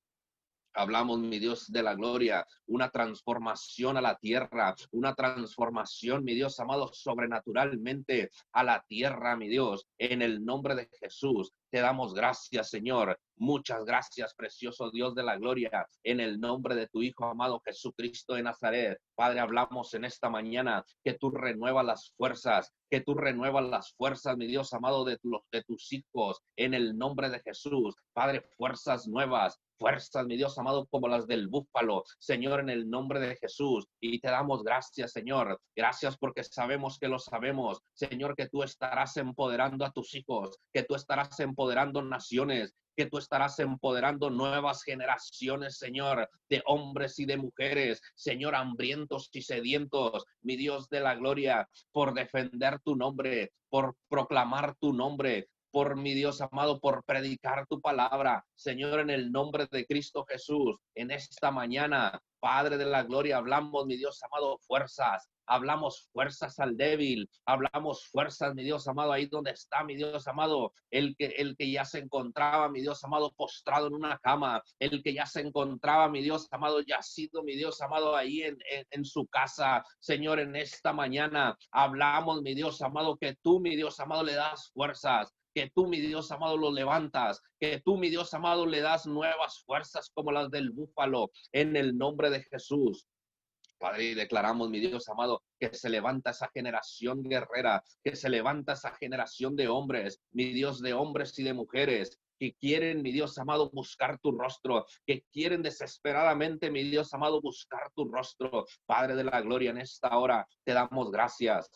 Hablamos, mi Dios, de la gloria, una transformación a la tierra, una transformación, mi Dios amado, sobrenaturalmente a la tierra, mi Dios, en el nombre de Jesús. Te damos gracias, Señor. Muchas gracias, precioso Dios de la gloria, en el nombre de tu Hijo amado Jesucristo de Nazaret. Padre, hablamos en esta mañana que tú renuevas las fuerzas, que tú renuevas las fuerzas, mi Dios amado, de, de tus hijos, en el nombre de Jesús. Padre, fuerzas nuevas, fuerzas, mi Dios amado, como las del búfalo, Señor, en el nombre de Jesús. Y te damos gracias, Señor. Gracias porque sabemos que lo sabemos, Señor, que tú estarás empoderando a tus hijos, que tú estarás empoderando naciones, que tú estarás empoderando nuevas generaciones, Señor, de hombres y de mujeres, Señor, hambrientos y sedientos, mi Dios de la gloria, por defender tu nombre, por proclamar tu nombre, por mi Dios amado, por predicar tu palabra. Señor, en el nombre de Cristo Jesús, en esta mañana, Padre de la Gloria, hablamos, mi Dios amado, fuerzas, hablamos fuerzas al débil, hablamos fuerzas, mi Dios amado, ahí donde está, mi Dios amado, el que, el que ya se encontraba, mi Dios amado, postrado en una cama, el que ya se encontraba, mi Dios amado, ya ha sido, mi Dios amado, ahí en, en su casa. Señor, en esta mañana hablamos, mi Dios amado, que tú, mi Dios amado, le das fuerzas, que tú, mi Dios amado, lo levantas, que tú, mi Dios amado, le das nuevas fuerzas como las del búfalo, en el nombre de Jesús. Padre, y declaramos, mi Dios amado, que se levanta esa generación guerrera, que se levanta esa generación de hombres, mi Dios, de hombres y de mujeres, que quieren, mi Dios amado, buscar tu rostro, que quieren desesperadamente, mi Dios amado, buscar tu rostro. Padre de la gloria, en esta hora te damos gracias.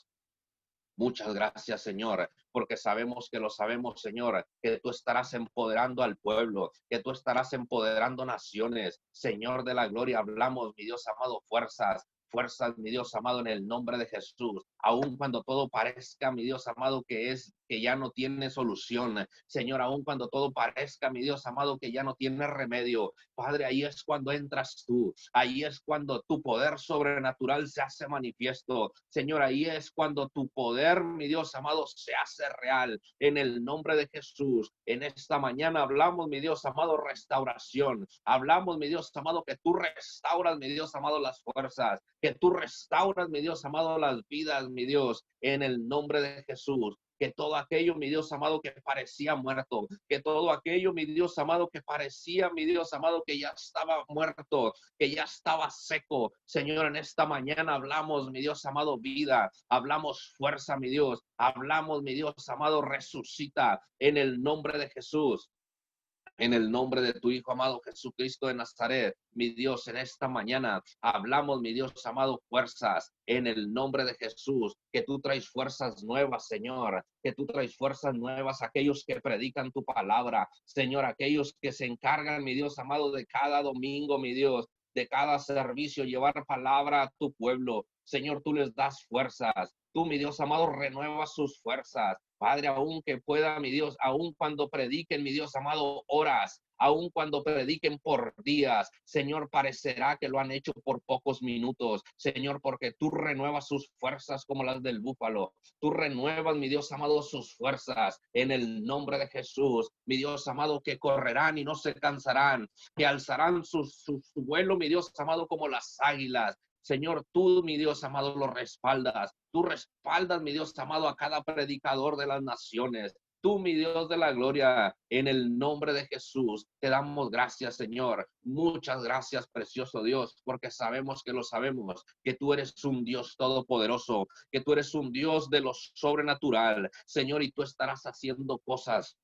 Muchas gracias, Señor, porque sabemos que lo sabemos, Señor, que tú estarás empoderando al pueblo, que tú estarás empoderando naciones. Señor de la gloria, hablamos, mi Dios amado, fuerzas, fuerzas, mi Dios amado, en el nombre de Jesús. Aun cuando todo parezca, mi Dios amado, que es que ya no tiene solución. Señor, aun cuando todo parezca, mi Dios amado, que ya no tiene remedio. Padre, ahí es cuando entras tú. Ahí es cuando tu poder sobrenatural se hace manifiesto. Señor, ahí es cuando tu poder, mi Dios amado, se hace real. En el nombre de Jesús, en esta mañana hablamos, mi Dios amado, restauración. Hablamos, mi Dios amado, que tú restauras, mi Dios amado, las fuerzas. Que tú restauras, mi Dios amado, las vidas, mi Dios, en el nombre de Jesús que todo aquello, mi Dios amado, que parecía muerto, que todo aquello, mi Dios amado, que parecía, mi Dios amado, que ya estaba muerto, que ya estaba seco. Señor, en esta mañana hablamos, mi Dios amado, vida, hablamos fuerza, mi Dios, hablamos, mi Dios amado, resucita en el nombre de Jesús. En el nombre de tu Hijo amado Jesucristo de Nazaret, mi Dios, en esta mañana hablamos, mi Dios amado, fuerzas en el nombre de Jesús, que tú traes fuerzas nuevas, Señor, que tú traes fuerzas nuevas a aquellos que predican tu palabra, Señor, aquellos que se encargan, mi Dios amado, de cada domingo, mi Dios, de cada servicio, llevar palabra a tu pueblo. Señor, tú les das fuerzas. Tú, mi Dios amado, renuevas sus fuerzas. Padre, aún que pueda, mi Dios, aún cuando prediquen, mi Dios amado, horas, aún cuando prediquen por días, Señor, parecerá que lo han hecho por pocos minutos, Señor, porque tú renuevas sus fuerzas como las del búfalo. Tú renuevas, mi Dios amado, sus fuerzas en el nombre de Jesús, mi Dios amado, que correrán y no se cansarán, que alzarán su vuelo, mi Dios amado, como las águilas. Señor, tú, mi Dios amado, lo respaldas. Tú respaldas, mi Dios amado, a cada predicador de las naciones. Tú, mi Dios de la gloria, en el nombre de Jesús, te damos gracias, Señor. Muchas gracias, precioso Dios, porque sabemos que lo sabemos, que tú eres un Dios todopoderoso, que tú eres un Dios de lo sobrenatural, Señor, y tú estarás haciendo cosas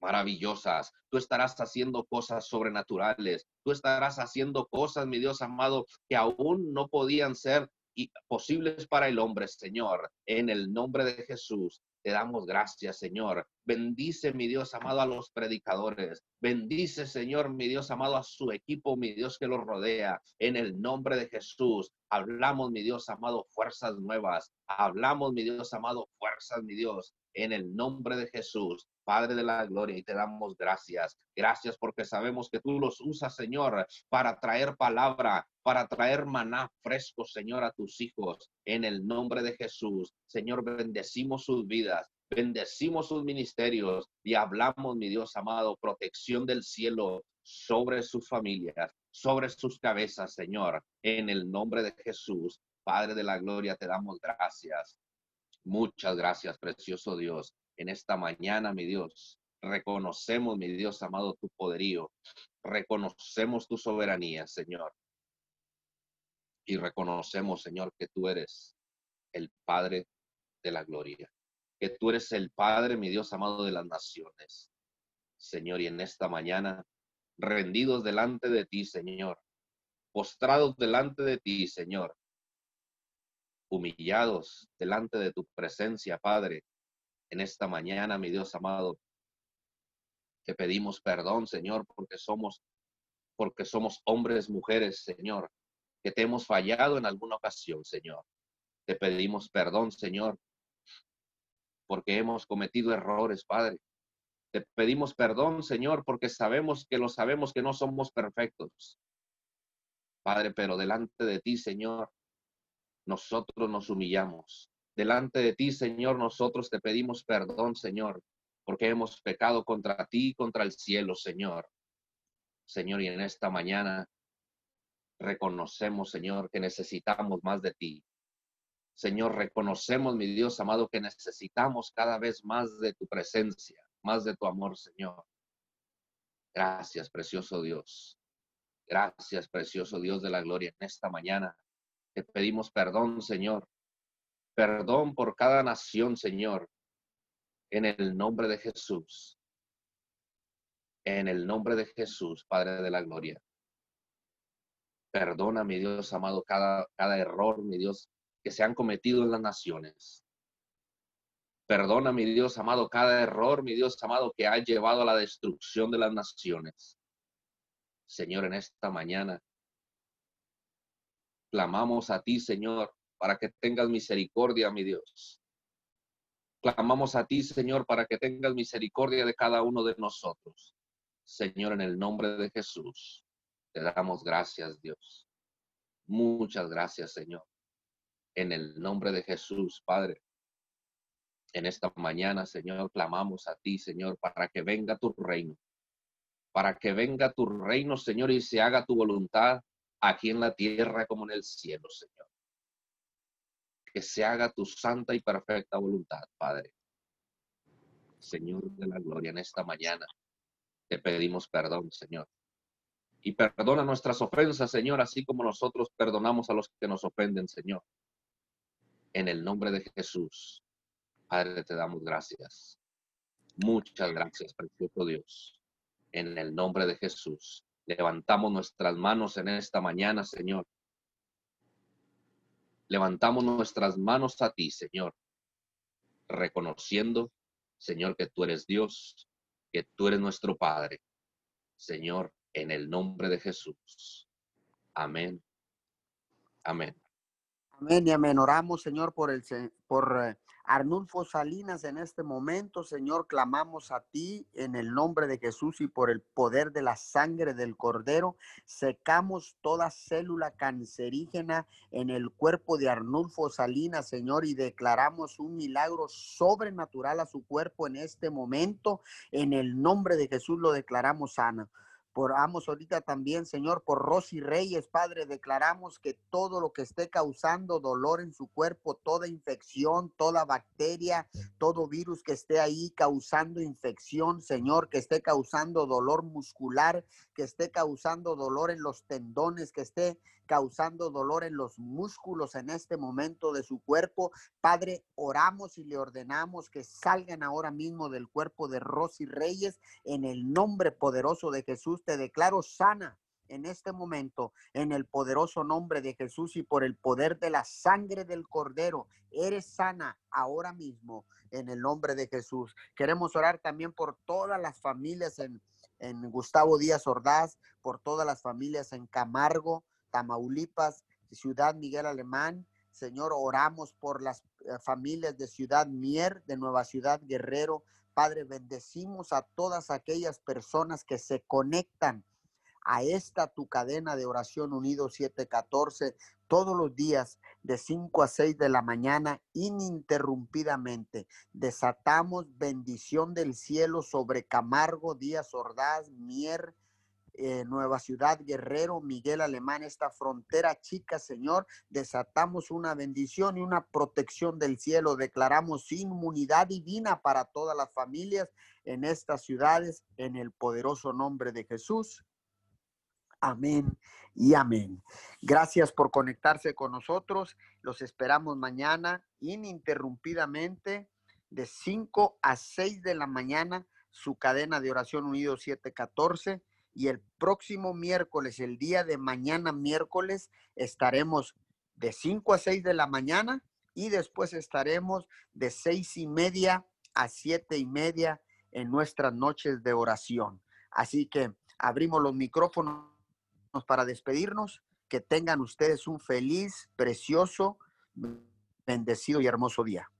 maravillosas. Tú estarás haciendo cosas sobrenaturales. Tú estarás haciendo cosas, mi Dios amado, que aún no podían ser posibles para el hombre, Señor. En el nombre de Jesús, te damos gracias, Señor. Bendice, mi Dios amado, a los predicadores. Bendice, Señor, mi Dios amado, a su equipo, mi Dios que los rodea. En el nombre de Jesús, hablamos, mi Dios amado, fuerzas nuevas. Hablamos, mi Dios amado, fuerzas, mi Dios. En el nombre de Jesús, Padre de la Gloria, y te damos gracias. Gracias porque sabemos que tú los usas, Señor, para traer palabra, para traer maná fresco, Señor, a tus hijos. En el nombre de Jesús, Señor, bendecimos sus vidas. Bendecimos sus ministerios y hablamos, mi Dios amado, protección del cielo sobre sus familias, sobre sus cabezas, Señor. En el nombre de Jesús, Padre de la Gloria, te damos gracias. Muchas gracias, precioso Dios en esta mañana, mi Dios. Reconocemos, mi Dios amado, tu poderío. Reconocemos tu soberanía, Señor. Y reconocemos, Señor, que tú eres el Padre de la gloria. Que tú eres el Padre, mi Dios amado, de las naciones. Señor, y en esta mañana, rendidos delante de ti, Señor. Postrados delante de ti, Señor. Humillados delante de tu presencia, Padre en esta mañana, mi Dios amado. Te pedimos perdón, Señor, porque somos porque somos hombres, mujeres, Señor, que te hemos fallado en alguna ocasión, Señor. Te pedimos perdón, Señor, porque hemos cometido errores, Padre. Te pedimos perdón, Señor, porque sabemos que lo sabemos que no somos perfectos. Padre, pero delante de ti, Señor, nosotros nos humillamos. Delante de ti, Señor, nosotros te pedimos perdón, Señor, porque hemos pecado contra ti y contra el cielo, Señor. Señor, y en esta mañana reconocemos, Señor, que necesitamos más de ti. Señor, reconocemos, mi Dios amado, que necesitamos cada vez más de tu presencia, más de tu amor, Señor. Gracias, precioso Dios. Gracias, precioso Dios de la gloria. En esta mañana pedimos perdón, Señor. Perdón por cada nación, Señor. En el nombre de Jesús en el nombre de Jesús, Padre de la Gloria. Perdona, mi Dios amado, cada, cada error, mi Dios, que se han cometido en las naciones. Perdona, mi Dios amado, cada error, mi Dios amado, que ha llevado a la destrucción de las naciones. Señor, en esta mañana, clamamos a ti, Señor, para que tengas misericordia, mi Dios. Clamamos a ti, Señor, para que tengas misericordia de cada uno de nosotros. Señor, en el nombre de Jesús, te damos gracias, Dios. Muchas gracias, Señor. En el nombre de Jesús, Padre. En esta mañana, Señor, clamamos a ti, Señor, para que venga tu reino. Para que venga tu reino, Señor, y se haga tu voluntad aquí en la tierra como en el cielo, Señor. Que se haga tu santa y perfecta voluntad, Padre. Señor de la gloria, en esta mañana te pedimos perdón, Señor. Y perdona nuestras ofensas, Señor, así como nosotros perdonamos a los que nos ofenden, Señor. En el nombre de Jesús, Padre, te damos gracias. Muchas gracias, precioso Dios. En el nombre de Jesús, levantamos nuestras manos en esta mañana, Señor. Levantamos nuestras manos a ti, Señor, reconociendo, Señor, que tú eres Dios, que tú eres nuestro Padre. Señor, en el nombre de Jesús. Amén. Amén. Amén y amén. Oramos, Señor, por el por eh, Arnulfo Salinas en este momento, Señor, clamamos a ti en el nombre de Jesús y por el poder de la sangre del Cordero. Secamos toda célula cancerígena en el cuerpo de Arnulfo Salinas, Señor, y declaramos un milagro sobrenatural a su cuerpo en este momento. En el nombre de Jesús lo declaramos sana. Oramos ahorita también, Señor, por Rosy Reyes, Padre, declaramos que todo lo que esté causando dolor en su cuerpo, toda infección, toda bacteria, todo virus que esté ahí causando infección, Señor, que esté causando dolor muscular, que esté causando dolor en los tendones, que esté causando dolor en los músculos en este momento de su cuerpo. Padre, oramos y le ordenamos que salgan ahora mismo del cuerpo de Rosy Reyes. En el nombre poderoso de Jesús te declaro sana en este momento, en el poderoso nombre de Jesús y por el poder de la sangre del Cordero. Eres sana ahora mismo en el nombre de Jesús. Queremos orar también por todas las familias en, en Gustavo Díaz Ordaz, por todas las familias en Camargo, Tamaulipas, Ciudad Miguel Alemán. Señor, oramos por las eh, familias de Ciudad Mier, de Nueva Ciudad Guerrero. Padre, bendecimos a todas aquellas personas que se conectan a esta tu cadena de oración unido 714 todos los días de 5 a 6 de la mañana ininterrumpidamente. Desatamos bendición del cielo sobre Camargo, Díaz Ordaz, Mier, eh, Nueva Ciudad, Guerrero, Miguel Alemán, esta frontera chica, Señor, desatamos una bendición y una protección del cielo. Declaramos inmunidad divina para todas las familias en estas ciudades, en el poderoso nombre de Jesús. Amén y amén. Gracias por conectarse con nosotros. Los esperamos mañana ininterrumpidamente de 5 a 6 de la mañana, su cadena de oración unido 714 y el próximo miércoles, el día de mañana miércoles, estaremos de 5 a 6 de la mañana y después estaremos de seis y media a siete y media en nuestras noches de oración. Así que abrimos los micrófonos para despedirnos. Que tengan ustedes un feliz, precioso, bendecido y hermoso día.